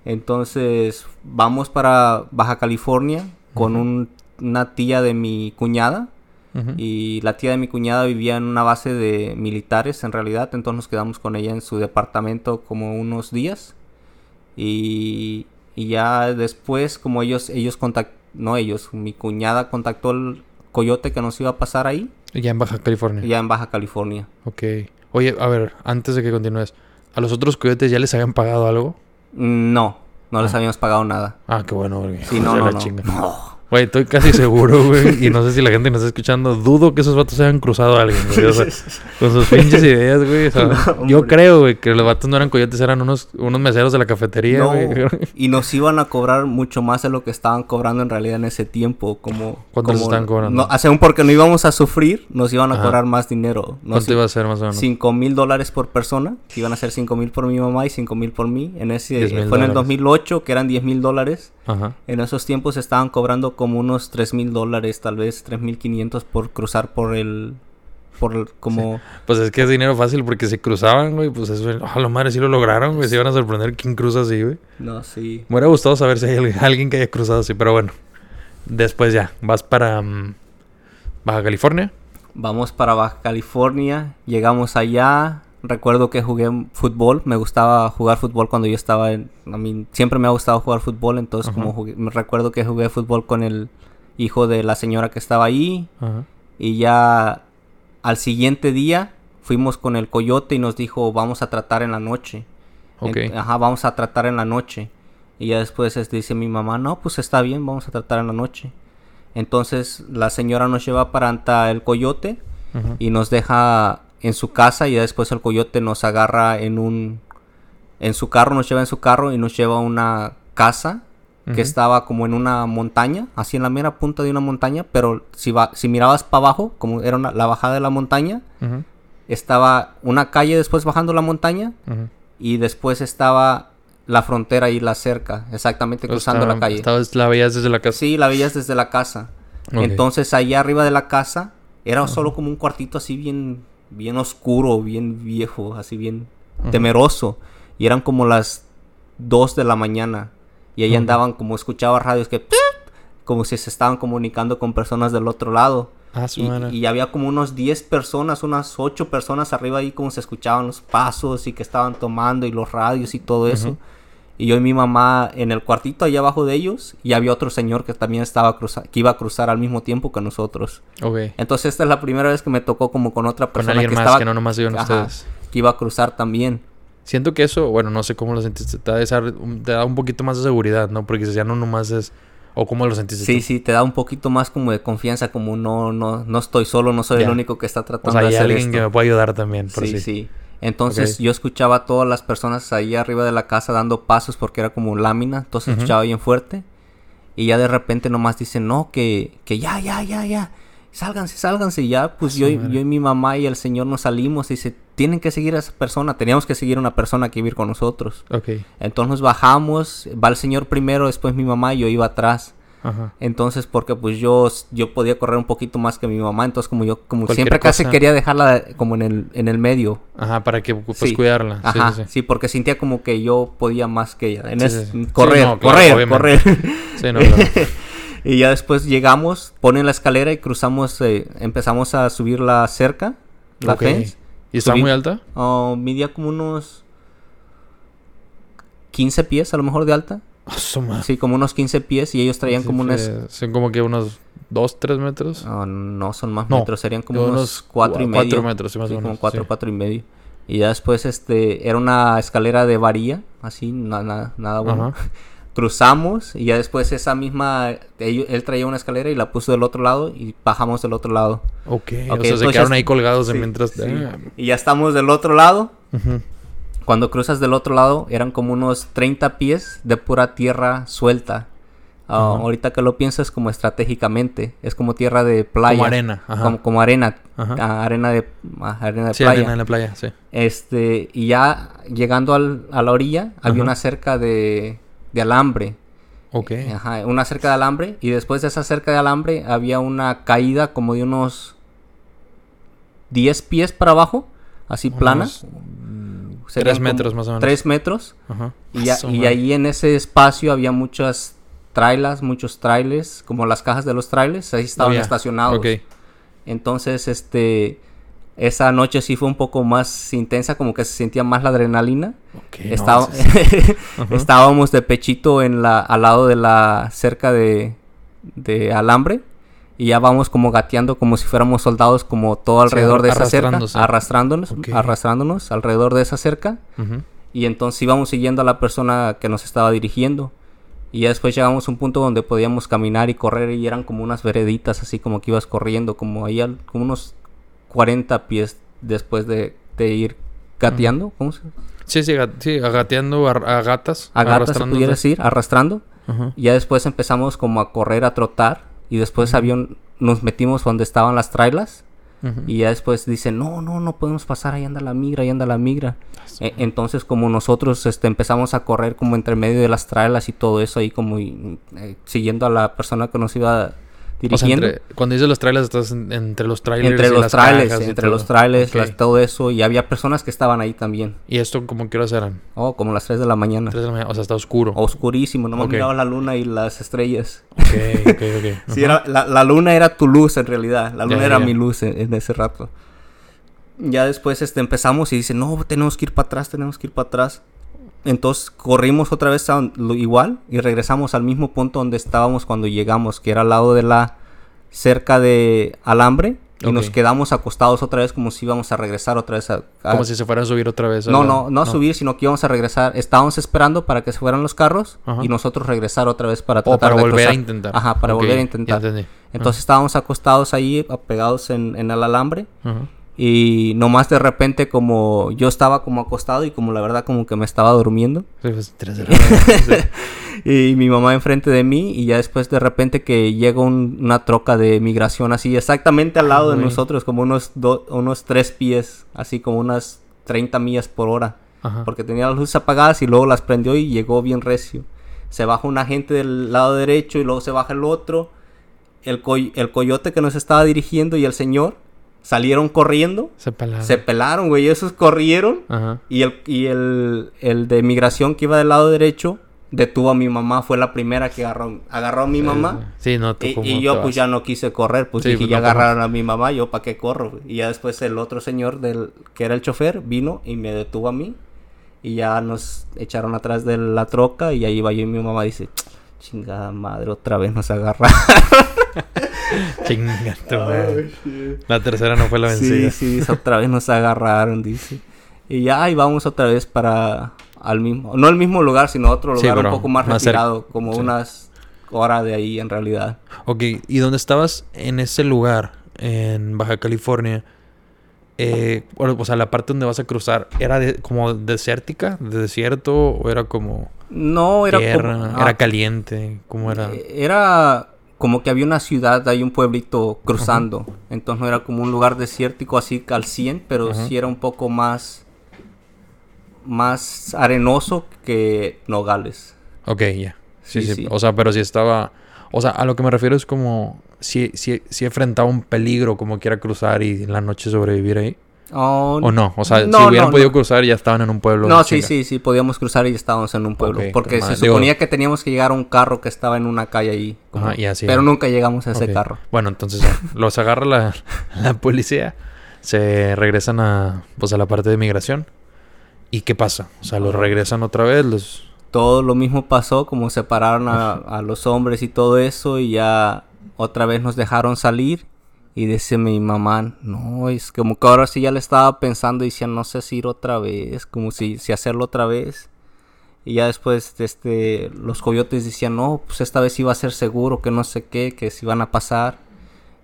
Entonces vamos para Baja California con Ujú. un- una tía de mi cuñada. Ujú. Y la tía de mi cuñada vivía en una base de militares en realidad. Entonces nos quedamos con ella en su departamento como unos días. Y, y ya después como ellos, ellos contact no ellos, mi cuñada contactó el coyote que nos iba a pasar ahí. Ya en Baja California. Ya en Baja California. Ok. Oye, a ver, antes de que continúes. ¿A los otros coyotes ya les habían pagado algo? No, no les Ah. habíamos pagado nada. Ah, qué bueno, güey. Sí, no, no, no. chinga. No. Güey, estoy casi seguro, güey. Y no sé si la gente nos está escuchando. Dudo que esos vatos se hayan cruzado a alguien, güey. O sea, con sus pinches ideas, güey. o sea, No, yo creo, güey, que los vatos no eran coyotes, eran unos, unos meseros de la cafetería, No, güey. y nos iban a cobrar mucho más de lo que estaban cobrando en realidad en ese tiempo. Como, ¿Cuánto como- estaban cobrando? No, sea, porque no íbamos a sufrir, nos iban a Ajá. cobrar más dinero. No ¿Cuánto iba a ser más o menos? 5 mil dólares por persona. que Iban a ser 5 mil por mi mamá y 5 mil por mí. En ese, 10,000 fue en el dólares. 2008, que eran 10 mil dólares. Ajá. En esos tiempos estaban cobrando como unos 3 mil dólares, tal vez 3 mil 500 por cruzar por el... Por como... Pues es que es dinero fácil porque si cruzaban, güey, pues eso, a la madre sí lo lograron, güey. Se iban a sorprender quién cruza así, güey. No, sí. Me hubiera gustado saber si hay al- alguien que haya cruzado así, pero bueno. Después ya, vas para mm, Baja California. Vamos para Baja California, llegamos allá. Recuerdo que jugué fútbol, me gustaba jugar fútbol cuando yo estaba en... A mí siempre me ha gustado jugar fútbol, entonces Ajá. como jugué, me recuerdo que jugué fútbol con el hijo de la señora que estaba ahí. Ajá. Y ya al siguiente día fuimos con el coyote y nos dijo, vamos a tratar en la noche. Ok. En- ajá, vamos a tratar en la noche. Y ya después este, dice mi mamá, no, pues está bien, vamos a tratar en la noche. Entonces la señora nos lleva para anta el coyote y nos deja en su casa y ya después el coyote nos agarra en un... En su carro, nos lleva en su carro y nos lleva a una casa que estaba como en una montaña, así en la mera punta de una montaña, pero si, va, si mirabas para abajo, como era una- la bajada de la montaña, estaba una calle después bajando la montaña y después estaba la frontera y la cerca, exactamente cruzando Estaba- la calle. estabas- la veías desde la casa. Sí, la veías desde la casa. Entonces allá arriba de la casa era solo como un cuartito así bien, bien oscuro, bien viejo, así bien temeroso. Y eran como las 2 de la mañana. Y ahí andaban como escuchaba radios que... Como si se estaban comunicando con personas del otro lado. Ah, Y, había como unos 10 personas, unas 8 personas arriba ahí como se escuchaban los pasos y que estaban tomando y los radios y todo eso. Y yo y mi mamá en el cuartito allá abajo de ellos y había otro señor que también estaba cruza que iba a cruzar al mismo tiempo que nosotros. Ok. Entonces esta es la primera vez que me tocó como con otra Con persona alguien que más estaba que no nomás iban Ajá, ustedes. que iba a cruzar también. Siento que eso, bueno, no sé cómo lo sentiste, te da, esa- te da un poquito más de seguridad, ¿no? Porque ya no nomás es... ¿O cómo lo sentiste Sí, tú? sí, te da un poquito más como de confianza, como no, no, no estoy solo, no soy el único que está O tratando sea, de hay hacer alguien esto. que me puede ayudar también, por Sí, si. sí. Entonces yo escuchaba a todas las personas ahí arriba de la casa dando pasos porque era como lámina, entonces escuchaba bien fuerte. Y ya de repente nomás dicen, no, que, que ya, ya, ya, ya, sálganse, sálganse. Y ya, pues yo, yo y mi mamá y el señor nos salimos y dice, tienen que seguir a esa persona, teníamos que seguir a una persona que iba a ir con nosotros. Ok. Entonces nos bajamos, va el señor primero, después mi mamá y yo iba atrás. Entonces, porque pues yo, yo podía correr un poquito más que mi mamá, entonces como yo, como siempre casi quería dejarla como en el, en el medio. Ajá, para que pues cuidarla. Ajá, sí, porque sentía como que yo podía más que ella. En correr, correr, correr. Sí, no, y ya después llegamos, ponen la escalera y cruzamos, eh, empezamos a subir la cerca, la fence. ¿Y está muy alta? Oh, midía como unos 15 pies a lo mejor de alta. Sí, como unos 15 pies y ellos traían como unas... Son como que unos 2, 3 metros. Oh, no, son más metros, serían como unos 4 y medio. 4 metros, sí, más o menos. Como 4, 4 y medio. Y ya después este, era una escalera de varilla, así, nada, nada bueno. Cruzamos y ya después esa misma, él, traía una escalera y la puso del otro lado y bajamos del otro lado. Ok, o sea, se quedaron ahí colgados mientras... Y ya estamos del otro lado. Cuando cruzas del otro lado eran como unos 30 pies de pura tierra suelta. Ah, ahorita que lo piensas como estratégicamente, es como tierra de playa. Como arena. Como, arena. Ah, arena de, ah, arena de sí, playa. arena la playa, sí. Este, y ya llegando al, a la orilla, había una cerca de, de alambre. Ok. Ajá, una cerca de alambre. Y después de esa cerca de alambre había una caída como de unos 10 pies para abajo, así plana. Tres metros más o menos. Tres metros. Ajá. Y, y ahí en ese espacio había muchas trailers, muchos trailers, como las cajas de los trailers, ahí estaban oh, estacionados. Entonces, este, esa noche sí fue un poco más intensa, como que se sentía más la adrenalina. Estábamos de pechito en la, al lado de la cerca de, de alambre y ya vamos como gateando como si fuéramos soldados como todo alrededor de esa cerca, arrastrándonos, arrastrándonos alrededor de esa cerca. Y entonces íbamos siguiendo a la persona que nos estaba dirigiendo. Y ya después llegamos a un punto donde podíamos caminar y correr y eran como unas vereditas, así como que ibas corriendo, como ahí como unos 40 pies después de, ir gateando. ¿Cómo se Sí, sí, sí gateando a, gatas. A gatas, se pudiera decir, arrastrando. Y ya después empezamos como a correr, a trotar. Y después nos metimos donde estaban las trailas y ya después dicen, no, no, no podemos pasar, ahí anda la migra, ahí anda la migra. E, entonces como nosotros este, empezamos a correr como entre medio de las trailas y todo eso, ahí como eh, siguiendo a la persona que nos iba dirigiendo. cuando dices los trailers, estás entre los trailers entre los trailers, entre los trailers, todo eso. Y había personas que estaban ahí también. ¿Y esto como qué horas eran? Oh, como las 3 de la mañana. 3 de la mañana, o sea, está oscuro. Oscurísimo, no me miraba la luna y las estrellas. Ok, ok, ok. sí, era, la, luna era tu luz en realidad. La luna era mi luz en, ese rato. Ya después este, empezamos y dice, no, tenemos que ir para atrás, tenemos que ir para atrás. Entonces corrimos otra vez a lo igual y regresamos al mismo punto donde estábamos cuando llegamos, que era al lado de la cerca de alambre. Y nos quedamos acostados otra vez como si íbamos a regresar otra vez a... como si se fueran a subir otra vez. No, no, no, a subir, sino que íbamos a regresar. Estábamos esperando para que se fueran los carros y nosotros regresar otra vez para tratar para volver a intentar. Ajá, para volver a intentar. Entonces estábamos acostados ahí, pegados en, en el alambre. Y nomás de repente como yo estaba como acostado y como la verdad como que me estaba durmiendo. Pues, y mi mamá enfrente de mí y ya después de repente que llega una troca de migración así exactamente al lado de nosotros como unos, unos tres pies, así como unas 30 millas por hora. Porque tenía las luces apagadas y luego las prendió y llegó bien recio. Se baja una gente del lado derecho y luego se baja el otro. El, el coyote que nos estaba dirigiendo y el señor salieron corriendo. Se pelaron. Se pelaron, güey. Esos corrieron. Ajá. Y, el, y el, el de migración que iba del lado derecho detuvo a mi mamá. Fue la primera que agarró, agarró a mi mamá. Sí, no, tú Y, y yo pues ya no quise correr. Pues dije, pues, ya agarraron a mi mamá. Yo, ¿para qué corro? Y ya después el otro señor del que era el chofer vino y me detuvo a mí. Y ya nos echaron atrás de la troca. Y ahí iba yo y mi mamá dice, chingada madre, otra vez nos agarraron. Chinga La tercera no fue la vencida. Sí, sí, otra vez nos agarraron, dice. Y ya ahí vamos otra vez para al mismo, no el mismo lugar, sino otro lugar un poco más, retirado, como unas horas de ahí en realidad. Ok, ¿y dónde estabas en ese lugar, en Baja California? Eh, o sea, la parte donde vas a cruzar, ¿era como desértica, de desierto, o era como... No, era era ah, caliente, ¿cómo era? Eh, era como que había una ciudad, hay un pueblito cruzando. Entonces no era como un lugar desértico así al 100, pero sí era un poco más más arenoso que Nogales. Ok, ya. Sí, sí, O sea, pero si estaba O sea, a lo que me refiero es como si, si, si he enfrentado un peligro como quiera cruzar y en la noche sobrevivir ahí. Oh, ¿O no? O sea, no, si hubieran no, podido no. cruzar ya estaban en un pueblo. No, sí, sí, sí, podíamos cruzar y estábamos en un pueblo. Porque se Digo- suponía que teníamos que llegar a un carro que estaba en una calle ahí. como- Ajá, y así. Pero nunca llegamos a ese carro. Bueno, entonces ya, los agarra la, la policía, se regresan a, pues, a la parte de migración. ¿Y qué pasa? O sea, los regresan otra vez, los... Todo lo mismo pasó, como separaron a, a los hombres y todo eso, y ya otra vez nos dejaron salir. Y dice mi mamá, no, es como que ahora sí ya le estaba pensando y decía, no sé si ir otra vez, como si, si hacerlo otra vez. Y ya después este, los coyotes decían, no, pues esta vez iba a ser seguro, que no sé qué, que se iban a pasar.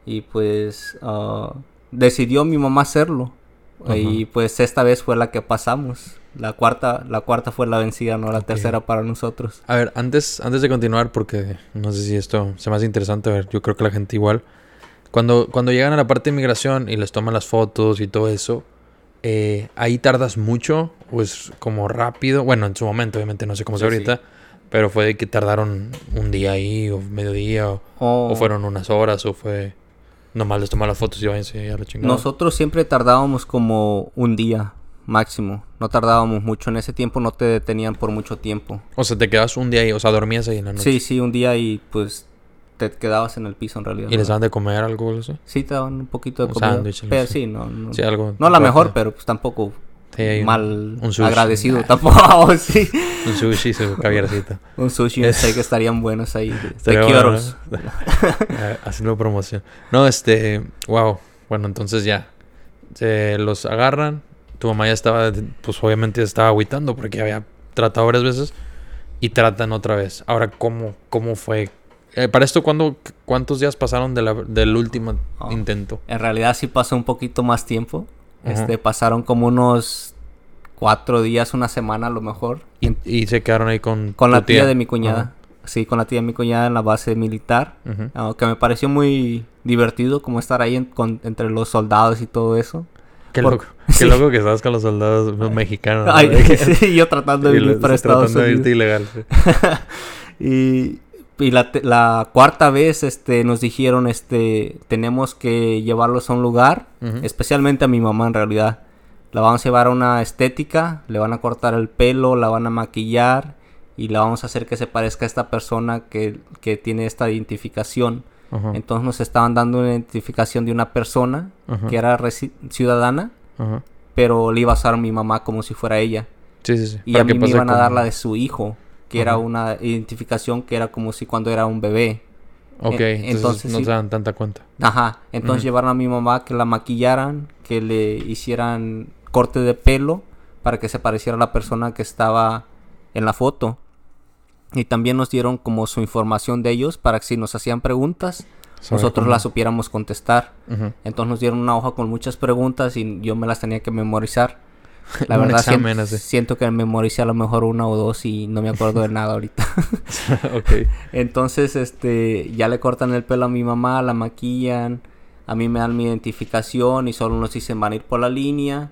Y pues ah, decidió mi mamá hacerlo. Y pues esta vez fue la que pasamos. La cuarta, la cuarta fue la vencida, no la Ok. tercera para nosotros. A ver, antes, antes de continuar, porque no sé si esto se me hace interesante, a ver, yo creo que la gente igual. Cuando, cuando llegan a la parte de migración y les toman las fotos y todo eso, eh, ¿ahí tardas mucho o es como rápido? Bueno, en su momento, obviamente, no sé cómo Sí, ahorita, pero fue de que tardaron un día ahí o mediodía o, Oh, o fueron unas horas o fue... Nomás les toman las fotos y váyanse a la chingada. Nosotros siempre tardábamos como un día máximo. No tardábamos mucho. En ese tiempo no te detenían por mucho tiempo. O sea, te quedas un día ahí, o sea, dormías ahí en la noche. Sí, sí, un día y pues te quedabas en el piso en realidad. ¿Y les daban de comer algo o eso? Sí, te daban un poquito de Un comida. sándwich, Pero así. sí, no, no, Sí, algo. no la mejor, pero pues tampoco Sí, hay un- mal un agradecido tampoco. sí. Un sushi, su caviarcito. Un sushi, Es- steak estarían buenos ahí. De, bueno. ¿no? Haciendo promoción. No, este, wow. Bueno, entonces ya. Se los agarran. Tu mamá ya estaba, pues obviamente estaba agüitando porque había tratado varias veces. Y tratan otra vez. Ahora, ¿cómo, cómo fue? Eh, para esto, ¿cuándo, ¿cuántos días pasaron de la- del último Oh. intento? En realidad sí pasó un poquito más tiempo. Este, pasaron como unos cuatro días, una semana a lo mejor. Y, y se quedaron ahí con la tía, de mi cuñada. Sí, con la tía de mi cuñada en la base militar. Ah, que me pareció muy divertido como estar ahí en- con- entre los soldados y todo eso. Qué Por- loco. Qué Sí. loco que estabas con los soldados mexicanos. Ay, De que- sí, yo tratando de los- para Estados tratando de irte Unidos. ilegal. sí. Y, y la, la cuarta vez este, nos dijeron, este, tenemos que llevarlos a un lugar, especialmente a mi mamá en realidad. La vamos a llevar a una estética, le van a cortar el pelo, la van a maquillar y la vamos a hacer que se parezca a esta persona que, que tiene esta identificación. Entonces nos estaban dando una identificación de una persona que era ciudadana, pero le iba a usar mi mamá como si fuera ella. Sí, sí, sí. Y Para a mí me iban a dar la de su hijo, que era una identificación que era como si cuando era un bebé. Ok, entonces, entonces no se dan tanta cuenta. Ajá, entonces llevaron a mi mamá que la maquillaran, que le hicieran corte de pelo para que se pareciera a la persona que estaba en la foto. Y también nos dieron como su información de ellos para que si nos hacían preguntas, Saber nosotros cómo- las supiéramos contestar. Entonces nos dieron una hoja con muchas preguntas y yo me las tenía que memorizar. La verdad examen así. siento que memoricé a lo mejor una o dos y no me acuerdo de nada ahorita. Entonces, este, ya le cortan el pelo a mi mamá, la maquillan, a mí me dan mi identificación y solo nos dicen van a ir por la línea,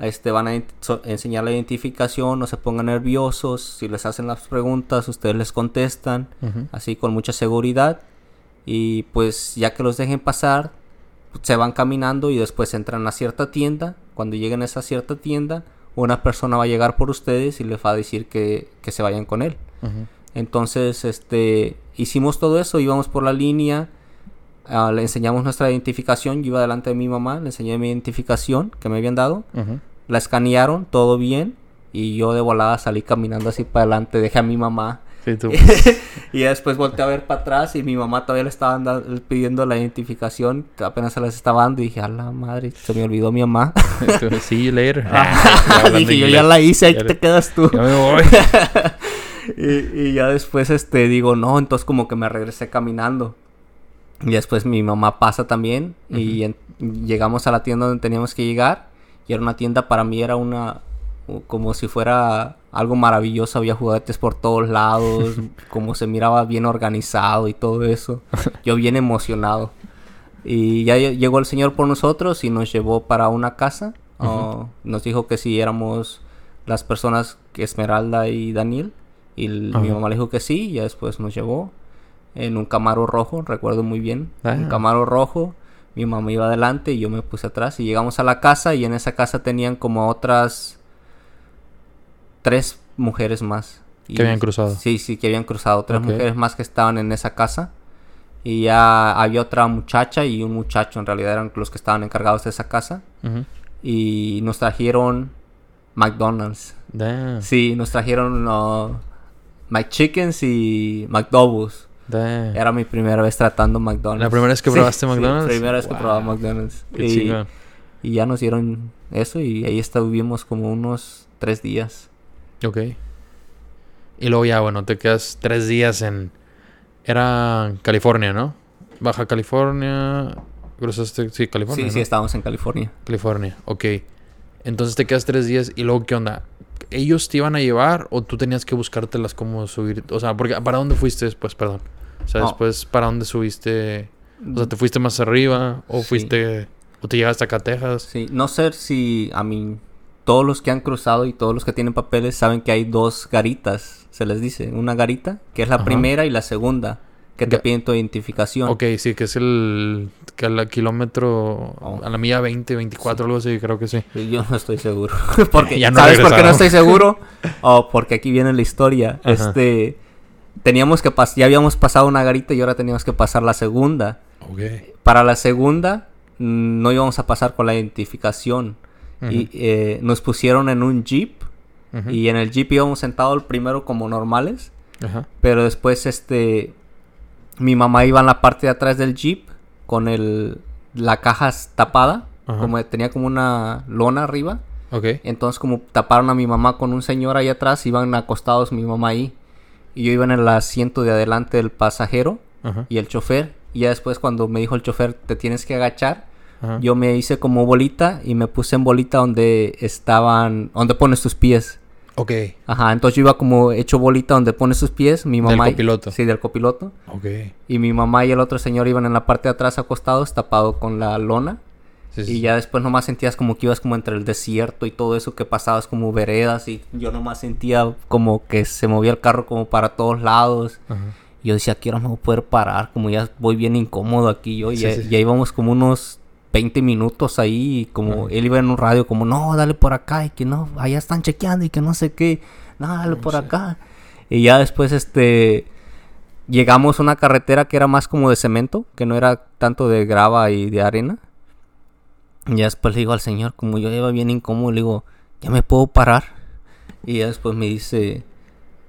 este, van a so- enseñar la identificación, no se pongan nerviosos, si les hacen las preguntas, ustedes les contestan, Ujú. así con mucha seguridad y pues ya que los dejen pasar, se van caminando y después entran a cierta tienda, cuando lleguen a esa cierta tienda, una persona va a llegar por ustedes y les va a decir que, que se vayan con él. Entonces, este, hicimos todo eso, íbamos por la línea, ah, le enseñamos nuestra identificación, yo iba delante de mi mamá, le enseñé mi identificación que me habían dado, Ujú. la escanearon, todo bien, y yo de volada salí caminando así para adelante, dejé a mi mamá, Sí, tú. y después volteé a ver para atrás y mi mamá todavía le estaba pidiendo la identificación, apenas se las estaba dando y dije, a la madre, se me olvidó mi mamá. See you later. Ah, dije, yo ya la hice, ahí Ya te quedas tú. Ya me voy. Y, y ya después, este, digo, no, entonces como que me regresé caminando. Y después mi mamá pasa también y en- llegamos a la tienda donde teníamos que llegar. Y era una tienda, para mí era una, como si fuera algo maravilloso. Había juguetes por todos lados, como se miraba bien organizado y todo eso. Yo bien emocionado. Y ya lle- llegó el señor por nosotros y nos llevó para una casa. Oh, nos dijo que si éramos las personas que Esmeralda y Daniel. Y el- mi mamá le dijo que sí, y ya después nos llevó. en un Camaro rojo, recuerdo muy bien. Un Ah. Camaro rojo. Mi mamá iba adelante y yo me puse atrás. Y llegamos a la casa y en esa casa tenían como otras tres mujeres más. Y- Que habían cruzado. Sí, sí, que habían cruzado. Tres mujeres más que estaban en esa casa. Y ya había otra muchacha y un muchacho, en realidad eran los que estaban encargados de esa casa. Y nos trajeron McDonald's. Damn. Sí, nos trajeron uh, McChickens y McDoubles. Damn. Era mi primera vez tratando McDonald's. ¿La primera vez que Sí, probaste sí, McDonald's? primera vez que probaba McDonald's. Qué y, y ya nos dieron eso y ahí estuvimos como unos tres días. Ok. Y luego ya, bueno, te quedas tres días en... Era California, ¿no? Baja California... Cruzaste... Sí, California, sí, sí, estábamos en California. California, ok. Entonces te quedas tres días y luego, ¿qué onda? ¿Ellos te iban a llevar o tú tenías que buscártelas cómo subir? O sea, porque ¿para dónde fuiste después? Perdón. O sea, después, ¿para dónde subiste? O sea, ¿te fuiste más arriba? ¿O Sí. fuiste... ¿O te llegaste acá a Texas? Sí, no sé si a mí todos los que han cruzado y todos los que tienen papeles saben que hay dos garitas, se les dice, una garita que es la Ajá. primera y la segunda que te Ga- piden tu identificación. Ok, sí, que es el... Que al kilómetro... Oh. A la milla 20, 24, algo así, creo que sí. Yo no estoy seguro. porque, Ya no ¿Sabes por qué no estoy seguro? Oh, porque aquí viene la historia. Ajá. Este, teníamos que pasar, ya habíamos pasado una garita y ahora teníamos que pasar la segunda. Ok. Para la segunda mm, no íbamos a pasar con la identificación. Y eh, nos pusieron en un jeep y en el jeep íbamos sentados el primero como normales. Pero después, este, mi mamá iba en la parte de atrás del jeep con el, la caja tapada, como tenía como una lona arriba. Ok. Entonces, como taparon a mi mamá con un señor ahí atrás, iban acostados mi mamá ahí. Y yo iba en el asiento de adelante del pasajero Ajá. y el chofer. Y ya después, cuando me dijo el chofer, te tienes que agachar, Ajá. yo me hice como bolita y me puse en bolita donde estaban, donde pones tus pies. Ok. Ajá, entonces yo iba como hecho bolita donde pones tus pies. Mi Del mamá. y- copiloto. Sí, del copiloto. Ok. Y mi mamá y el otro señor iban en la parte de atrás acostados, tapado con la lona. Sí, sí, Y ya después nomás sentías como que ibas como entre el desierto y todo eso que pasabas como veredas y yo nomás sentía como que se movía el carro como para todos lados. Ajá. Y yo decía, ¿qué hora me voy a poder parar? Como ya voy bien incómodo aquí yo. Y Sí, ya, ya íbamos como unos 20 minutos ahí como él iba en un radio como, no, dale por acá y que no, allá están chequeando y que no sé qué. No, dale Oh, por shit. acá. Y ya después este... Llegamos a una carretera que era más como de cemento, que no era tanto de grava y de arena. Y ya después le digo al señor, como yo iba bien incómodo, le digo, ¿ya me puedo parar? Y ya después me dice,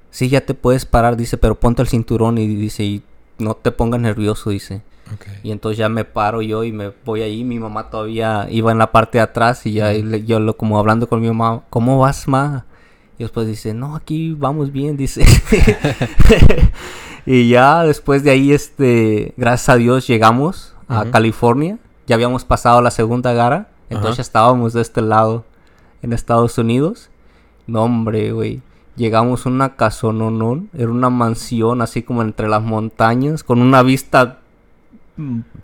sí, ya te puedes parar, dice, pero ponte el cinturón y dice, y no te pongas nervioso, dice. Ok. Y entonces ya me paro yo y me voy ahí, mi mamá todavía iba en la parte de atrás y ya le- yo lo, como hablando con mi mamá, ¿cómo vas, ma? Y después dice, no, aquí vamos bien, dice. y ya después de ahí, este, gracias a Dios llegamos a Ujú. California. Ya habíamos pasado la segunda gara, entonces Ajá. ya estábamos de este lado en Estados Unidos. No, hombre, güey. Llegamos a una casononón, era una mansión así como entre las montañas, con una vista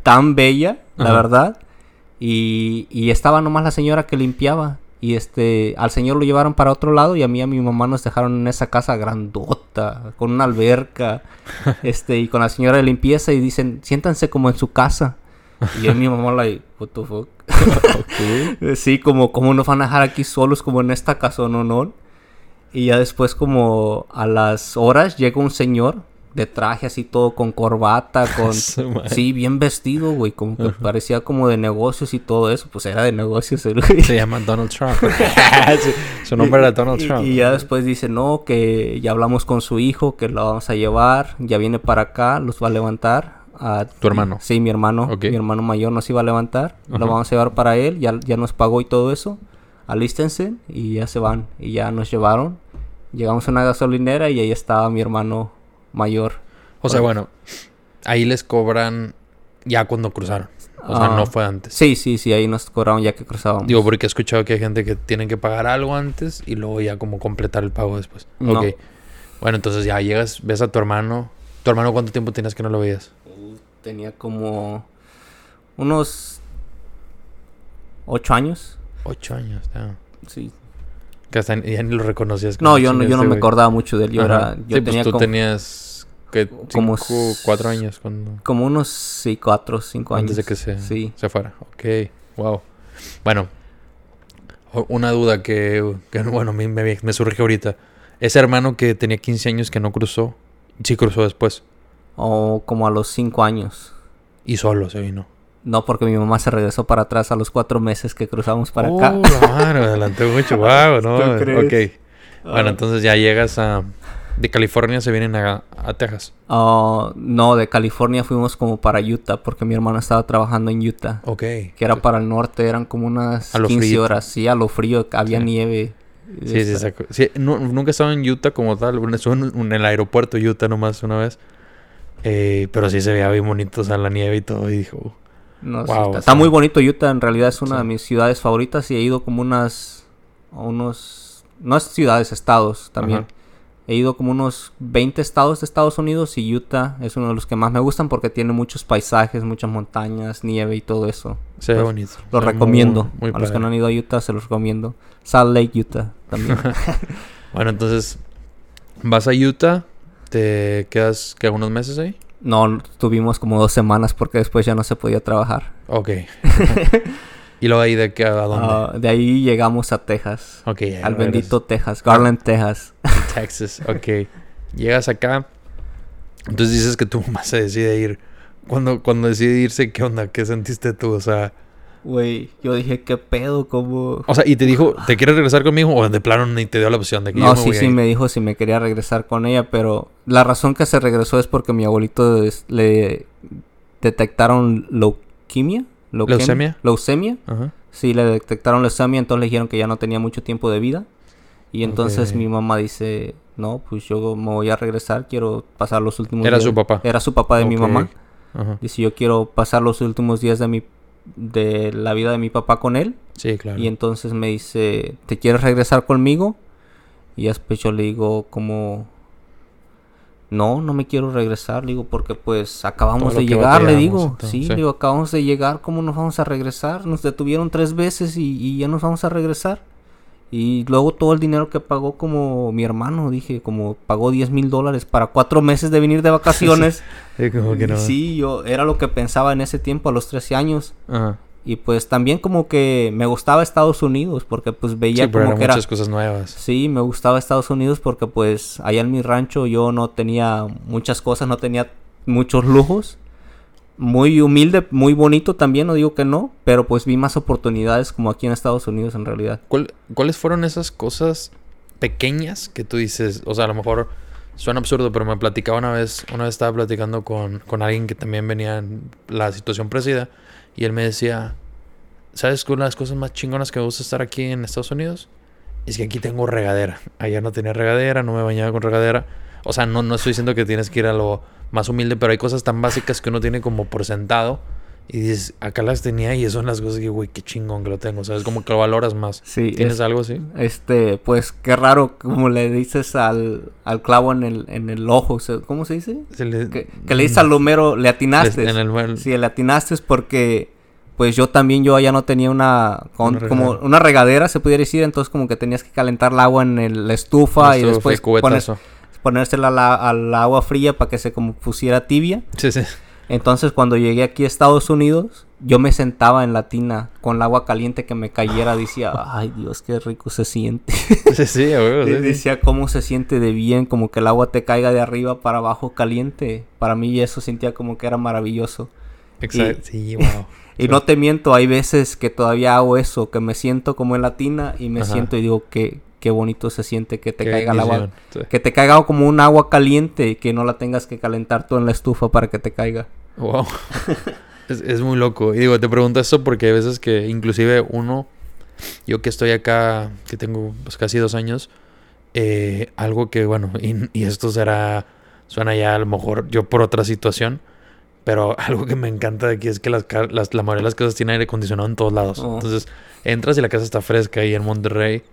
tan bella, la Ajá. verdad. Y, y estaba nomás la señora que limpiaba. Y este, al señor lo llevaron para otro lado y a mí y a mi mamá nos dejaron en esa casa grandota, con una alberca, este, y con la señora de limpieza y dicen, siéntanse como en su casa. Y yo y mi mamá, like, what the fuck. Sí, como, como nos van a dejar aquí solos, como en esta casa, no, no. Y ya después, como a las horas, llega un señor de traje así todo con corbata, con... Sí, bien vestido, güey, como que parecía como de negocios y todo eso. Pues era de negocios el güey. Se llama Donald Trump. Su nombre era Donald Trump. Y, ya después dice, no, que ya hablamos con su hijo, que lo vamos a llevar, ya viene para acá, los va a levantar. A, ¿Tu hermano? Sí, mi hermano. Mi hermano mayor nos iba a levantar. Ajá. Lo vamos a llevar para él, ya, ya nos pagó y todo eso. Alístense y ya se van. Y ya nos llevaron. Llegamos a una gasolinera y ahí estaba mi hermano mayor. O sea, bueno, ahí les cobran ya cuando cruzaron. O sea, Ah. no fue antes. Sí, sí, sí, ahí nos cobraron ya que cruzábamos. Digo, porque he escuchado que hay gente que tienen que pagar algo antes y luego ya como completar el pago después. No. Ok. Bueno, entonces ya llegas, ves a tu hermano. ¿Tu hermano cuánto tiempo tienes que no lo veías? Tenía como unos ocho años. Ocho años, ya. Sí. Que hasta ya ni lo reconocías. No, yo no, yo no me acordaba mucho de él. Yo, era, yo sí, tenía pues tú como- tenías que como cuatro años cuando... como unos sí cuatro cinco años antes de que se, sí. se fuera ok wow bueno una duda que, que bueno me, me, me, surge ahorita ese hermano que tenía 15 años que no cruzó sí cruzó después o como a los cinco años y solo se vino no, porque mi mamá se regresó para atrás a los cuatro meses que cruzamos para acá. Oh, claro, adelante mucho, wow, ¿no? Ok. Bueno, entonces ya llegas a... De California se vienen a, Texas. Uh, no, de California fuimos como para Utah porque mi hermano estaba trabajando en Utah. Ok. Que era para el norte, eran como unas 15 horas. Sí, a lo frío, había nieve. Sí, sí, sí, nunca estaba en Utah como tal. Estuve en, el aeropuerto Utah nomás una vez. Eh, pero sí se veía bien bonito, o sea, la nieve y todo. Y dijo, está, muy bonito Utah, en realidad es una de mis ciudades favoritas y he ido como unas, unos, no es ciudades, estados también. He ido como unos 20 estados de Estados Unidos y Utah es uno de los que más me gustan porque tiene muchos paisajes, muchas montañas, nieve y todo eso. Se ve bonito. Lo recomiendo. a los que no han ido a Utah se los recomiendo. Salt Lake, Utah también. bueno, entonces vas a Utah, te quedas que algunos meses ahí. No, tuvimos como dos semanas porque después ya no se podía trabajar. Ok. ¿Y luego ahí de qué a dónde? Ah, de ahí llegamos a Texas. Ok. al bendito Texas, Garland, Texas. Texas, ok. Llegas acá. Entonces dices que tu mamá se decide ir. Cuando, cuando decide irse, ¿qué onda? ¿Qué sentiste tú? O sea... Güey, yo dije, ¿qué pedo? ¿Cómo...? O sea, ¿y te dijo, ¿te quieres regresar conmigo? ¿O de plano ni te dio la opción de que no, yo me sí, sí, me dijo si me quería regresar con ella, pero la razón que se regresó es porque mi abuelito le detectaron leuquimia. ¿Leucemia? Leucemia. Ajá. Sí, le detectaron leucemia, entonces le dijeron que ya no tenía mucho tiempo de vida. Y entonces mi mamá dice, no, pues yo me voy a regresar, quiero pasar los últimos ¿Era su papá? Era su papá de mi mamá. Ajá. Dice, yo quiero pasar los últimos días de mi de la vida de mi papá con él. Sí, claro. Y entonces me dice, ¿te quieres regresar conmigo? Y después yo le digo como, no, no me quiero regresar, le digo, porque pues acabamos de llegar, le digo, sí, le digo, acabamos de llegar, ¿cómo nos vamos a regresar? Nos detuvieron tres veces y, y ya nos vamos a regresar. Y luego todo el dinero que pagó como mi hermano, dije, como pagó 10 mil dólares para cuatro meses de venir de vacaciones. sí, como que no. sí, yo era lo que pensaba en ese tiempo, a los 13 años. Y pues también como que me gustaba Estados Unidos porque pues veía como que muchas cosas nuevas. Sí, me gustaba Estados Unidos porque pues allá en mi rancho yo no tenía muchas cosas, no tenía muchos lujos muy humilde, muy bonito también, no digo que no, pero pues vi más oportunidades como aquí en Estados Unidos en realidad. ¿Cuáles fueron esas cosas pequeñas que tú dices? O sea, a lo mejor suena absurdo, pero me platicaba una vez, una vez estaba platicando con, con alguien que también venía en la situación presida y él me decía, ¿sabes cuál una de las cosas más chingonas que me gusta estar aquí en Estados Unidos? Es que aquí tengo regadera. Allá no tenía regadera, no me bañaba con regadera. O sea, no, no estoy diciendo que tienes que ir a lo más humilde, pero hay cosas tan básicas que uno tiene como por sentado. Y dices, acá las tenía y son las cosas que, güey, qué chingón que lo tengo. ¿Sabes? Como que lo valoras más. Sí. ¿Tienes algo así? Este, pues qué raro, como le dices al, al clavo en el, en el ojo. ¿Cómo se dice? que, le dices al lumero, le atinaste. En el... Sí, le atinaste porque, pues yo también, yo ya no tenía una, como una regadera, se pudiera decir. Entonces, como que tenías que calentar el agua en la estufa, y después pones, ponérsela al agua fría para que se como pusiera tibia. Sí, sí. Entonces cuando llegué aquí a Estados Unidos, yo me sentaba en la tina con el agua caliente que me cayera, decía, ay Dios, qué rico se siente. Sí, sí, Decía cómo se siente de bien, como que el agua te caiga de arriba para abajo caliente. Para mí eso sentía como que era maravilloso. Exacto, sí, wow. Y no te miento, hay veces que todavía hago eso, que me siento como en la tina y me siento y digo que qué bonito se siente que te caiga el agua. Que te caiga como un agua caliente y que no la tengas que calentar tú en la estufa para que te caiga. Wow. es, muy loco. Y digo, te pregunto eso porque hay veces que inclusive uno, yo que estoy acá, que tengo pues, casi dos años, eh, algo que, bueno, y, esto será, suena ya a lo mejor yo por otra situación, pero algo que me encanta de aquí es que las, las la mayoría de las casas tienen aire acondicionado en todos lados. Oh. Entonces, entras y la casa está fresca ahí en Monterrey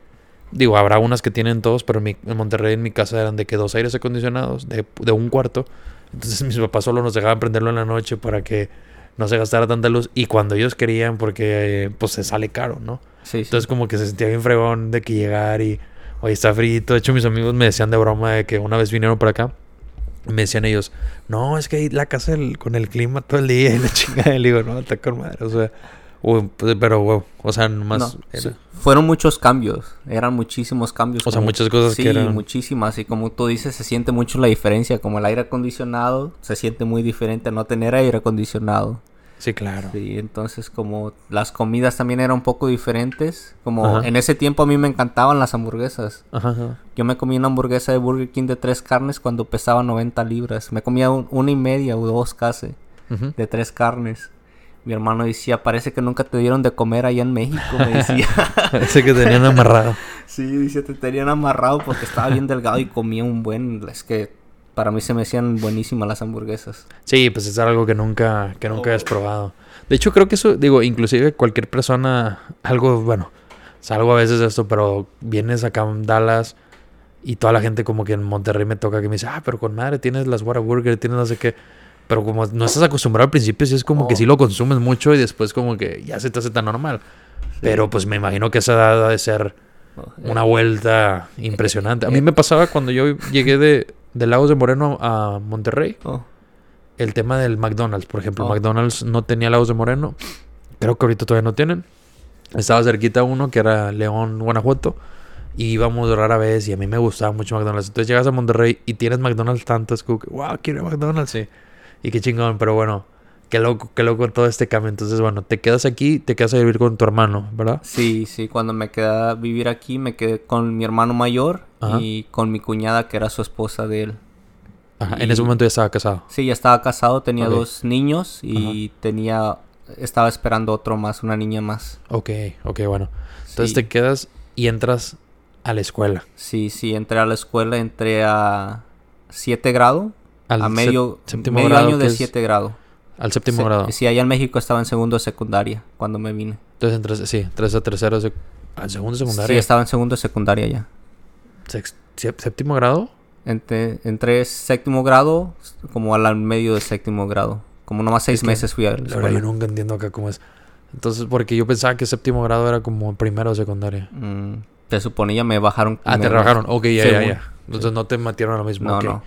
Digo, habrá unas que tienen todos, pero en, Monterrey, en mi casa, eran de que dos aires acondicionados, de, de, un cuarto. Entonces mis papás solo nos dejaban prenderlo en la noche para que no se gastara tanta luz. Y cuando ellos querían, porque pues se sale caro, ¿no? Sí, Entonces como que se sentía bien fregón de que llegar y, oye, está frito. De hecho, mis amigos me decían de broma de que una vez vinieron por acá me decían ellos, no, es que ahí la casa con el clima todo el día y la chingada. Y le digo, no, está con madre. O sea, pues, pero, o sea, nomás. Fueron muchos cambios, eran muchísimos cambios. O sea, muchas cosas que eran. muchísimas. Y como tú dices, se siente mucho la diferencia. Como el aire acondicionado se siente muy diferente a no tener aire acondicionado. Sí, claro. Sí, entonces como las comidas también eran un poco diferentes. Como en ese tiempo a mí me encantaban las hamburguesas. Ajá, Yo me comía una hamburguesa de Burger King de tres carnes cuando pesaba 90 libras. Me comía una y media o dos casi de tres carnes. Mi hermano decía, parece que nunca te dieron de comer allá en México, me decía. parece que tenían amarrado. sí, dice, te tenían amarrado porque estaba bien delgado y comía un buen... Es que para mí se me hacían buenísimas las hamburguesas. Sí, pues es algo que nunca, que nunca has probado. De hecho, creo que eso, digo, inclusive cualquier persona, algo, bueno, salgo a veces de esto, pero vienes acá en Dallas y toda la gente como que en Monterrey me toca que me dice, ah, pero con madre, tienes las Whataburger, tienes no sé qué. Pero como no estás acostumbrado al principio, sí es como que sí lo consumes mucho y después como que ya se te hace tan normal. Pero pues me imagino que esa edad de ser una vuelta impresionante. A mí me pasaba cuando yo llegué de, de Lagos de Moreno a Monterrey. Oh. El tema del McDonald's, por ejemplo. Oh. McDonald's no tenía Lagos de Moreno. Creo que ahorita todavía no tienen. Estaba cerquita uno que era León, Guanajuato. Y íbamos rara vez y a mí me gustaba mucho McDonald's. Entonces llegas a Monterrey y tienes McDonald's tanto. Es como que, wow, quiero McDonald's. Sí. Y qué chingón, pero bueno. Qué loco, qué loco todo este cambio. Entonces, bueno, te quedas aquí, te quedas a vivir con tu hermano, ¿verdad? Sí, sí. Cuando me quedé a vivir aquí, me quedé con mi hermano mayor y con mi cuñada, que era su esposa de él. Ajá. En ese momento ya estaba casado. Sí, ya estaba casado, tenía dos niños y tenía, estaba esperando otro más, una niña más. Ok, ok, bueno. Entonces te quedas y entras a la escuela. Sí, sí, entré a la escuela, entré a 7 grado, a medio, medio año de 7 grado. Al séptimo grado. Sí, allá en México estaba en segundo de secundaria cuando me vine. Entonces, entré, sí, tres a tercero, al segundo de secundaria. Sí, estaba en segundo de secundaria ya. ¿Séptimo grado? Entré, entré séptimo grado como al medio de séptimo grado. Como nomás seis meses fui a la escuela. yo nunca entiendo acá cómo es. Entonces, porque yo pensaba que séptimo grado era como primero de secundaria. Mm, te suponía me bajaron. Ah, te bajaron. Ok, ya, ya, ya. Entonces no te metieron a lo mismo. No, no.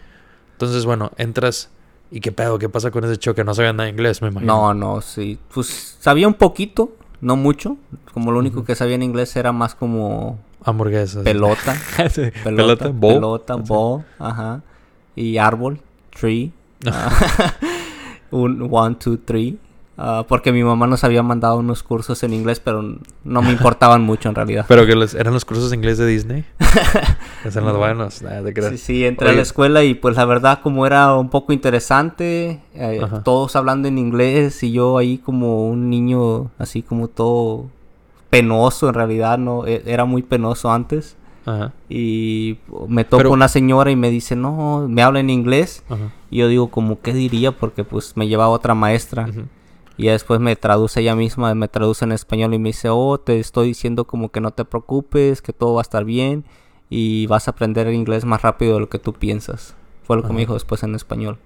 Entonces, bueno, entras ¿Y qué pedo? ¿Qué pasa con ese choque? No sabía nada de inglés, me imagino. No, no, sí. Pues sabía un poquito, no mucho. Como lo único que sabía en inglés era más como... Hamburguesas. Pelota. pelota, pelota, ball. ajá. Y árbol, tree. un one, two, three. Ah, porque mi mamá nos había mandado unos cursos en inglés, pero no me importaban mucho en realidad. ¿Pero que eran los cursos de inglés de Disney? eran los buenos, Sí, sí, entré a la escuela y pues la verdad como era un poco interesante, eh, todos hablando en inglés y yo ahí como un niño así como todo penoso en realidad, no e, era muy penoso antes. Ajá. Y me toca una señora y me dice, no, me habla en inglés. Y yo digo, como, ¿qué diría? Porque pues me llevaba otra maestra. Y después me traduce ella misma, me traduce en español y me dice, oh, te estoy diciendo como que no te preocupes, que todo va a estar bien y vas a aprender el inglés más rápido de lo que tú piensas. Fue lo que me dijo después en español.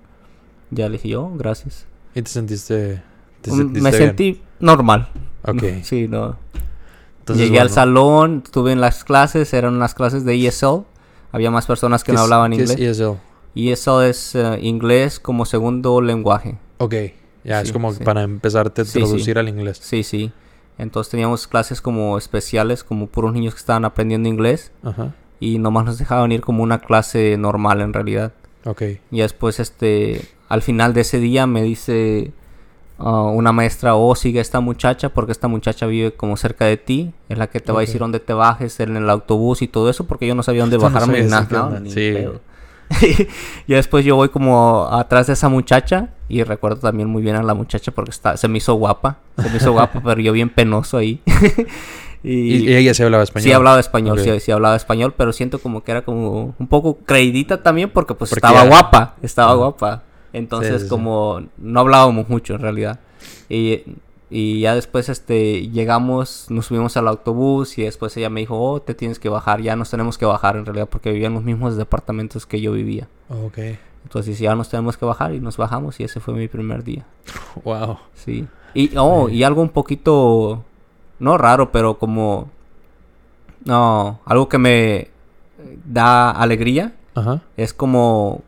Ya le dije yo, gracias. ¿Y te sentiste? me sentí normal. Ok. Sí, no. Llegué al salón, estuve en las clases, eran unas clases de ESL. Había más personas que no hablaban inglés. ¿qué es ESL? ESL es eh, inglés como segundo lenguaje. Ok. Ya, es como para empezarte a traducir al inglés. Sí, sí. Entonces teníamos clases como especiales, como puros niños que estaban aprendiendo inglés. Ajá. Y nomás nos dejaban ir como una clase normal en realidad. Ok. Y después, este, al final de ese día me dice uh, una maestra, oh, sigue esta muchacha porque esta muchacha vive como cerca de ti. Es la que te va a decir dónde te bajes en el autobús y todo eso porque yo no sabía dónde bajarme ni nada. sí. y después yo voy como atrás de esa muchacha y recuerdo también muy bien a la muchacha porque está, se me hizo guapa, se me hizo guapa, pero yo bien penoso ahí. y, ella sí hablaba español. Sí hablaba español, sí, sí, hablaba español, pero siento como que era como un poco creidita también porque pues estaba guapa, estaba guapa. Entonces como no hablábamos mucho en realidad. Y y ya después este llegamos, nos subimos al autobús y después ella me dijo, oh, te tienes que bajar, ya nos tenemos que bajar en realidad porque vivían los mismos departamentos que yo vivía. Ok. Entonces ya nos tenemos que bajar y nos bajamos y ese fue mi primer día. Wow. Sí. Y, oh, y algo un poquito, no raro, pero como, no, algo que me da alegría. Ajá. Es como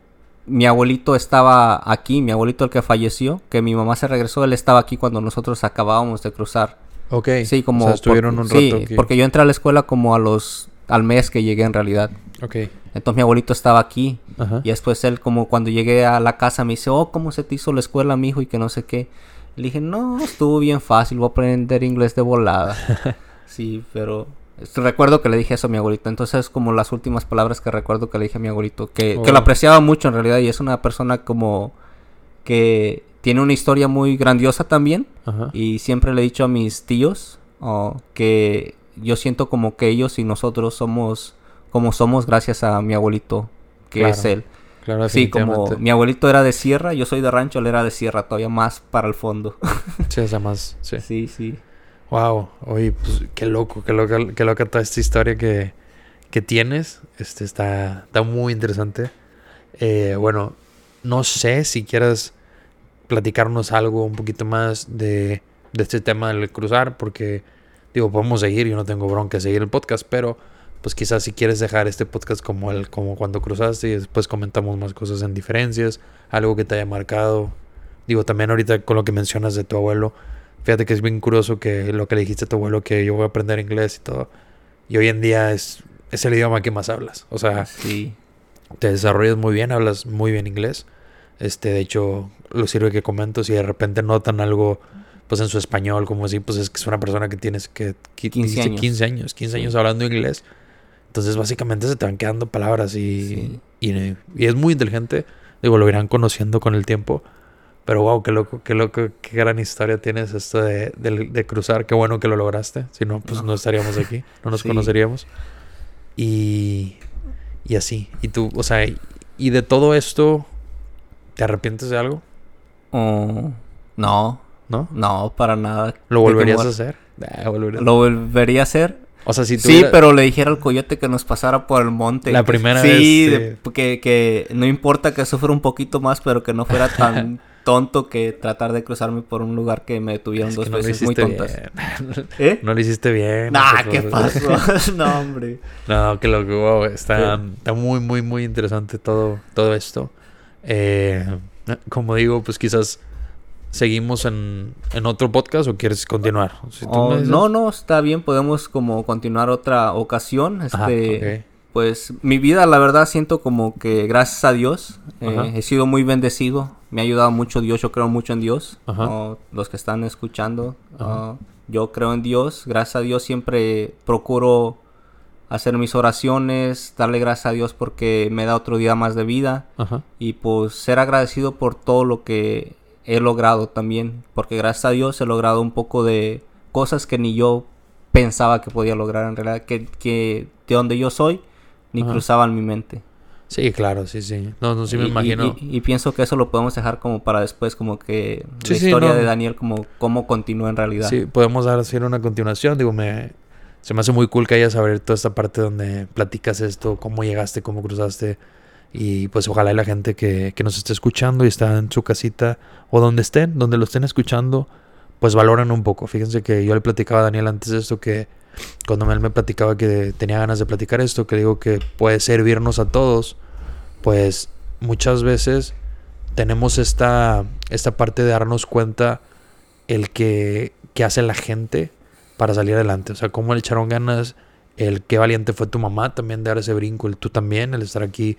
mi abuelito estaba aquí, mi abuelito el que falleció, que mi mamá se regresó, él estaba aquí cuando nosotros acabábamos de cruzar. Ok. Sí, como... O sea, estuvieron por- un sí, rato aquí. porque yo entré a la escuela como a los... al mes que llegué en realidad. Ok. Entonces mi abuelito estaba aquí. Ajá. Y después él como cuando llegué a la casa me dice, oh, ¿cómo se te hizo la escuela, mijo? Y que no sé qué. Le dije, no, estuvo bien fácil, voy a aprender inglés de volada. sí, pero recuerdo que le dije eso a mi abuelito. Entonces es como las últimas palabras que recuerdo que le dije a mi abuelito. Que, que Oh. lo apreciaba mucho en realidad y es una persona como que tiene una historia muy grandiosa también. Ajá. Y siempre le he dicho a mis tíos oh, que yo siento como que ellos y nosotros somos como somos gracias a mi abuelito, que Claro. es él. Claro, Sí, como mi abuelito era de sierra, yo soy de rancho, él era de sierra, todavía más para el fondo. Sí, o sea, más... Sí. sí, sí. Wow, oye, pues qué loco, qué loca, qué loca toda esta historia que, que tienes. Este está, está muy interesante. Eh, bueno, no sé si quieras platicarnos algo un poquito más de, de este tema del cruzar, porque digo, podemos seguir, yo no tengo bronca de seguir el podcast, pero pues quizás si quieres dejar este podcast como el, como cuando cruzaste y después comentamos más cosas en diferencias, algo que te haya marcado. Digo, también ahorita con lo que mencionas de tu abuelo, Fíjate que es bien curioso que lo que le dijiste a tu abuelo que yo voy a aprender inglés y todo. Y hoy en día es, es el idioma que más hablas. O sea, Sí. te desarrollas muy bien, hablas muy bien inglés. Este, de hecho, lo sirve que comento si de repente notan algo pues en su español, como así, pues es que es una persona que tienes que, que 15 dice años. 15 años, 15 Sí. años hablando inglés. Entonces, básicamente se te van quedando palabras y, Sí. y, y es muy inteligente. Digo, lo irán conociendo con el tiempo. Pero wow, qué loco, qué loco, qué gran historia tienes esto de, de- de cruzar. Qué bueno que lo lograste. Si no, pues no, No. estaríamos aquí, no nos Sí. conoceríamos. Y, y así. Y tú, o sea, y, de todo esto, ¿te arrepientes de algo? Oh, no, ¿No? no, para nada. ¿Lo volverías a hacer? ¿Lo volvería a hacer? O sea, si Sí, pero le dijera al coyote que nos pasara por el monte. La primera sí, vez, de- sí. que, que no importa que sufra un poquito más, pero que no fuera tan tonto que tratar de cruzarme por un lugar que me tuvieron Es dos no veces muy tontas. bien. ¿Eh? No lo hiciste bien. Nah, no ¿qué pasó? no, hombre. No, que lo que wow, está, Sí. está muy, muy, muy interesante todo, todo esto. Eh, como digo, pues quizás seguimos en, en otro podcast o quieres continuar. Si Oh, dices. no, no, está bien, podemos como continuar otra ocasión. Ajá, Este, pues mi vida, la verdad, siento como que gracias a Dios eh, he sido muy bendecido. Me ha ayudado mucho Dios, yo creo mucho en Dios. Oh, los que están escuchando, oh, yo creo en Dios. Gracias a Dios siempre procuro hacer mis oraciones, darle gracias a Dios porque me da otro día más de vida Ajá. y pues ser agradecido por todo lo que he logrado también, porque gracias a Dios he logrado un poco de cosas que ni yo pensaba que podía lograr en realidad, que, que de donde yo soy ni Ajá. cruzaban mi mente. Sí, claro, sí, sí. No, no, sí me Y- imagino. Y, y pienso que eso lo podemos dejar como para después, como que Sí, la sí, historia no. de Daniel, como cómo continúa en realidad. Sí, podemos hacer una continuación. Digo, me, se me hace muy cool que hayas saber toda esta parte donde platicas esto, cómo llegaste, cómo cruzaste. Y pues ojalá la gente que, que nos esté escuchando y está en su casita o donde estén, donde lo estén escuchando, pues valoren un poco. Fíjense que yo le platicaba a Daniel antes de esto que cuando él me platicaba que tenía ganas de platicar esto, que digo que puede servirnos a todos, pues muchas veces tenemos esta, esta parte de darnos cuenta el que, que hace la gente para salir adelante. O sea, cómo le echaron ganas, el qué valiente fue tu mamá también de dar ese brinco, el tú también, el estar aquí,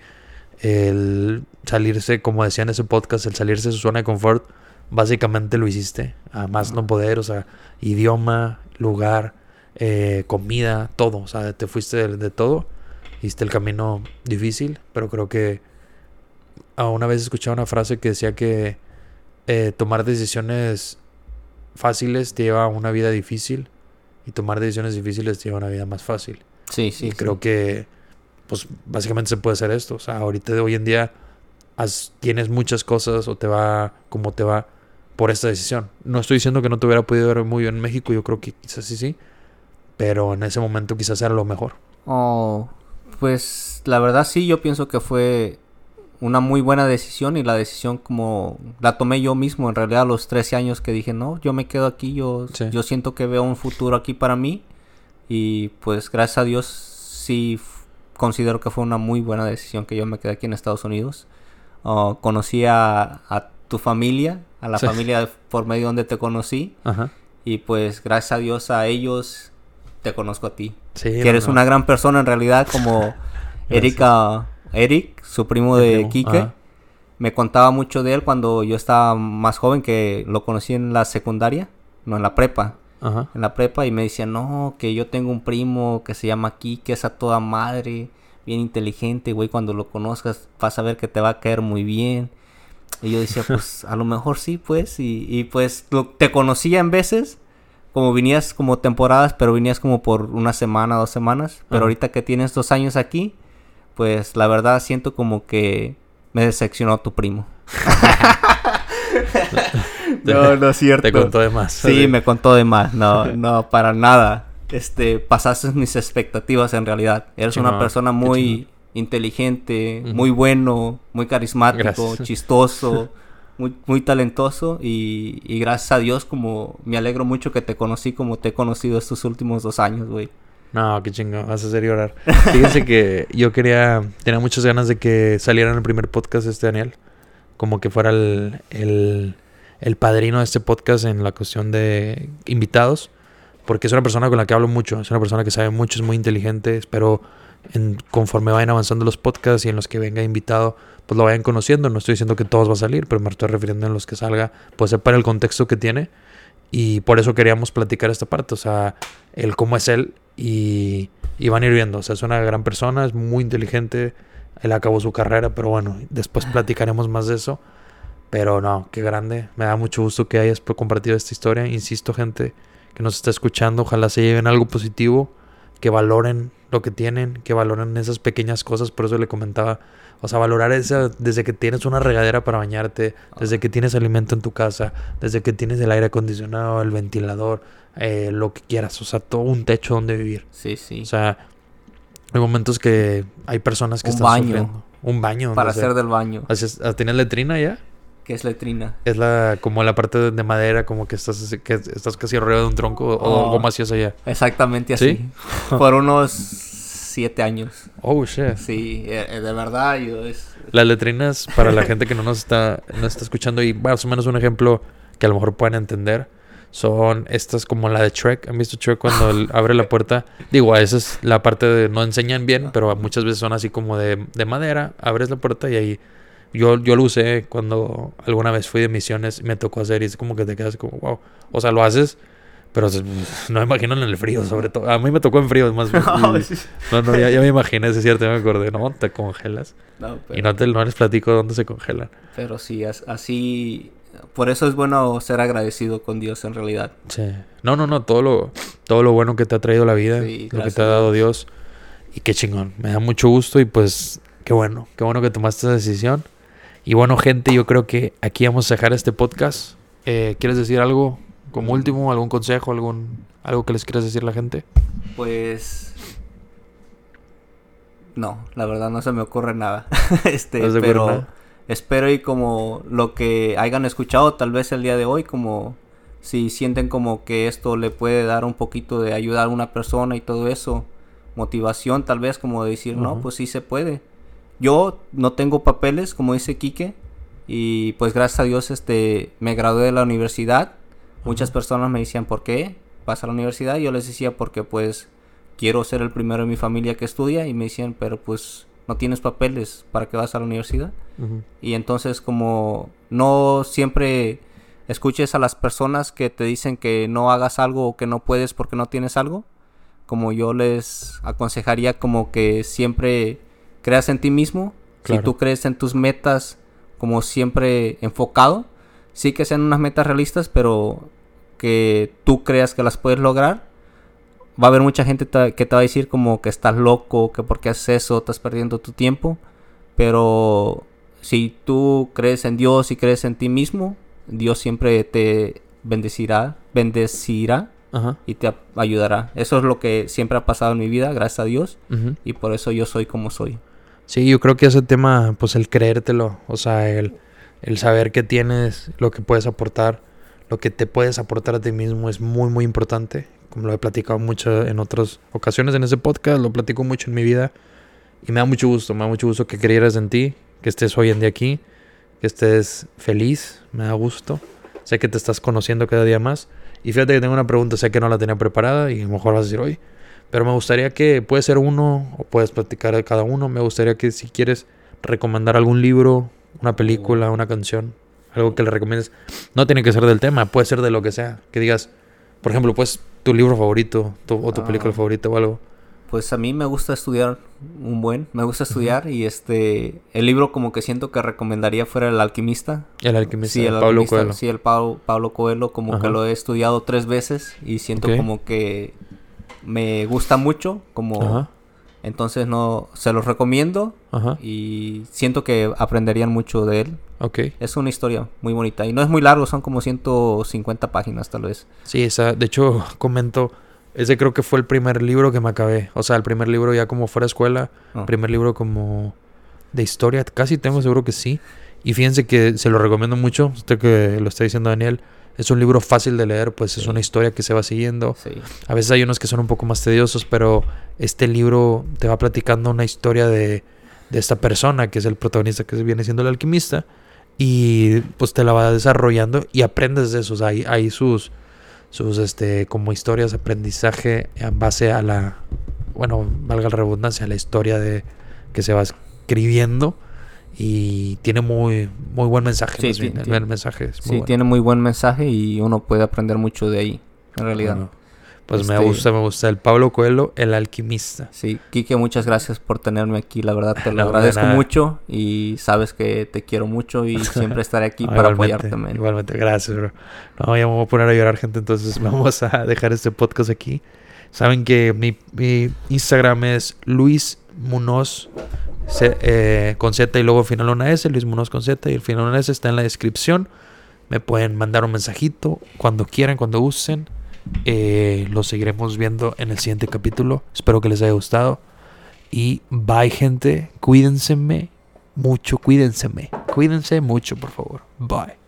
el salirse, como decía en ese podcast, el salirse de su zona de confort, básicamente lo hiciste, a más no poder, o sea, idioma, lugar, eh, comida, todo, o sea, te fuiste de, de todo, hiciste el camino difícil, pero creo que a una vez escuchaba una frase que decía que eh, tomar decisiones fáciles te lleva a una vida difícil y tomar decisiones difíciles te lleva a una vida más fácil. sí, sí. y sí. creo que, pues, básicamente se puede hacer esto. O sea, ahorita de hoy en día has- tienes muchas cosas o te va como te va por esta decisión. No estoy diciendo que no te hubiera podido ver muy bien en México, yo creo que quizás sí, sí. Pero en ese momento quizás era lo mejor. Oh, pues la verdad sí, yo pienso que fue una muy buena decisión y la decisión como la tomé yo mismo en realidad a los 13 años que dije, no, yo me quedo aquí, yo, Sí. yo siento que veo un futuro aquí para mí y pues gracias a Dios sí considero que fue una muy buena decisión que yo me quedé aquí en Estados Unidos. oh, conocí a, tu familia, a la familia por medio donde te conocí. Y pues gracias a Dios a ellos te conozco a ti. Sí, que eres una gran persona en realidad como Erika, Eric, su primo de Quique. Me contaba mucho de él cuando yo estaba más joven, que lo conocí en la secundaria, no, en la prepa. En la prepa y me decía, no, que yo tengo un primo que se llama Quique, es a toda madre, bien inteligente, güey, cuando lo conozcas vas a ver que te va a caer muy bien. Y yo decía, pues a lo mejor sí, pues, y, y pues te conocía en veces, como vinías como temporadas, pero vinías como por una semana, dos semanas, pero ahorita que tienes dos años aquí, pues la verdad siento como que me decepcionó tu primo. no, no es cierto. Te contó de más. Sí, me contó de más. No, no, para nada. Este, pasaste mis expectativas en realidad. Eres una persona muy inteligente, muy bueno, muy carismático, chistoso, muy, muy talentoso y, y, gracias a Dios como me alegro mucho que te conocí como te he conocido estos últimos dos años, güey. No, qué chingón, vas a hacer llorar. Fíjense que yo quería, tenía muchas ganas de que saliera en el primer podcast este Daniel. Como que fuera el, el, el padrino de este podcast en la cuestión de invitados. Porque es una persona con la que hablo mucho, es una persona que sabe mucho, es muy inteligente. Espero en, conforme vayan avanzando los podcasts y en los que venga invitado, pues lo vayan conociendo. No estoy diciendo que todos va a salir, pero me estoy refiriendo en los que salga, pues sepa el contexto que tiene. Y por eso queríamos platicar esta parte, o sea, el cómo es él y, y van a ir viendo. O sea, es una gran persona, es muy inteligente. Él acabó su carrera, pero bueno, después platicaremos más de eso. Pero no, qué grande. Me da mucho gusto que hayas compartido esta historia. Insisto, gente que nos está escuchando, ojalá se lleven algo positivo, que valoren lo que tienen, que valoren esas pequeñas cosas. Por eso le comentaba, o sea, valorar esa desde que tienes una regadera para bañarte, desde que tienes alimento en tu casa, desde que tienes el aire acondicionado, el ventilador, eh, lo que quieras, o sea, todo un techo donde vivir. Sí, sí. O sea, hay momentos que hay personas que un están baño. Un baño. Para hacer del baño. ¿Tienes letrina ya? ¿Qué es letrina? Es la como la parte de madera, como que estás que estás casi rodeado de un tronco o oh. algo más allá. Exactamente así. Por unos siete años. Oh shit. Sí, eh, eh, de verdad yo es... Las letrinas para la gente que no nos está no está escuchando y más o menos un ejemplo que a lo mejor puedan entender son estas como la de Trek. ¿Han visto Trek cuando abre la puerta? Digo, esa es la parte de no enseñan bien, pero muchas veces son así como de, de madera. Abres la puerta y ahí yo, yo lo usé cuando alguna vez fui de misiones y me tocó hacer y es como que te quedas como, wow. O sea, lo haces, pero no me imagino en el frío, sobre todo. A mí me tocó en frío, más No, no, ya, me imaginé, es cierto, ya me acordé. No, te congelas. Y no, te, no les platico dónde se congelan. Pero sí, así por eso es bueno ser agradecido con Dios en realidad. Sí. No, no, no, todo lo, todo lo bueno que te ha traído la vida, lo que te ha dado Dios. Y qué chingón, me da mucho gusto y pues qué bueno, qué bueno que tomaste esa decisión. Y bueno, gente, yo creo que aquí vamos a dejar este podcast. Eh, ¿Quieres decir algo como último, algún consejo, algún algo que les quieras decir a la gente? Pues no, la verdad no se me ocurre nada. este, pero espero y como lo que hayan escuchado tal vez el día de hoy, como si sienten como que esto le puede dar un poquito de ayuda a una persona y todo eso, motivación tal vez como decir, no, pues sí se puede. Yo no tengo papeles, como dice Quique, y pues gracias a Dios este me gradué de la universidad. Muchas personas me decían, "¿Por qué vas a la universidad?" Y yo les decía, "Porque pues quiero ser el primero en mi familia que estudia." Y me decían, "Pero pues no tienes papeles, ¿para qué vas a la universidad? Y entonces como no siempre escuches a las personas que te dicen que no hagas algo o que no puedes porque no tienes algo, como yo les aconsejaría como que siempre creas en ti mismo, si tú crees en tus metas como siempre enfocado, sí que sean unas metas realistas, pero que tú creas que las puedes lograr va a haber mucha gente que te va a decir como que estás loco, que porque haces eso, estás perdiendo tu tiempo. Pero si tú crees en Dios y crees en ti mismo, Dios siempre te bendecirá, bendecirá y te ayudará. Eso es lo que siempre ha pasado en mi vida, gracias a Dios. Y por eso yo soy como soy. Sí, yo creo que ese tema, pues el creértelo, o sea, el, el saber que tienes, lo que puedes aportar, lo que te puedes aportar a ti mismo es muy, muy importante como lo he platicado mucho en otras ocasiones en ese podcast, lo platico mucho en mi vida y me da mucho gusto, me da mucho gusto que creyeras en ti, que estés hoy en día aquí que estés feliz, me da gusto. Sé que te estás conociendo cada día más. Y fíjate que tengo una pregunta, sé que no la tenía preparada y a lo mejor vas a decir hoy. Pero me gustaría que, puede ser uno o puedes platicar de cada uno. Me gustaría que si quieres recomendar algún libro, una película, una canción, algo que le recomiendes. No tiene que ser del tema, puede ser de lo que sea. Que digas, por ejemplo, pues tu libro favorito o tu película Ah. favorita o algo. Pues a mí me gusta estudiar un buen, me gusta estudiar y este, el libro como que siento que recomendaría fuera El Alquimista. El alquimista, Sí, el Pablo Alquimista, Coelho. Sí, el Pablo, Pablo Coelho, como que lo he estudiado tres veces y siento como que me gusta mucho, como Ajá, entonces no se los recomiendo ajá, y siento que aprenderían mucho de él. ok. Es una historia muy bonita y no es muy largo, son como 150 páginas tal vez. Sí, esa, de hecho, comento, ese creo que fue el primer libro que me acabé. O sea, el primer libro ya como fuera escuela, Ah. primer libro como de historia, casi tengo seguro que sí. Y fíjense que se lo recomiendo mucho, usted que lo está diciendo Daniel, es un libro fácil de leer, pues es una historia que se va siguiendo. Sí. A veces hay unos que son un poco más tediosos, pero este libro te va platicando una historia de, de esta persona, que es el protagonista que viene siendo el alquimista, y pues te la va desarrollando y aprendes de eso. O sea, hay, hay sus, sus, este, como historias de aprendizaje en base a la, bueno, valga la redundancia, a la historia de que se va escribiendo. Y tiene muy, muy buen mensaje. Sí, bien, el, el mensaje es muy Sí, bueno. tiene muy buen mensaje y uno puede aprender mucho de ahí, en realidad. Bueno, pues me Este- gusta, me gusta. El Pablo Coelho, el alquimista. Sí, Quique, muchas gracias por tenerme aquí, la verdad te lo No, agradezco mucho y sabes que te quiero mucho y siempre estaré aquí No, para igualmente, apoyarte, man. Igualmente, gracias, bro. No, ya me voy a poner a llorar, gente. Entonces vamos a dejar este podcast aquí. Saben que mi, mi Instagram es Luis Munoz Eh, con Z y luego final una S. Luis Munoz con Z y el final una S está en la descripción. Me pueden mandar un mensajito cuando quieran, cuando gusten. Eh, lo seguiremos viendo en el siguiente capítulo. Espero que les haya gustado. Y bye, gente. Cuídense mucho, cuídense. Cuídense mucho, por favor. Bye.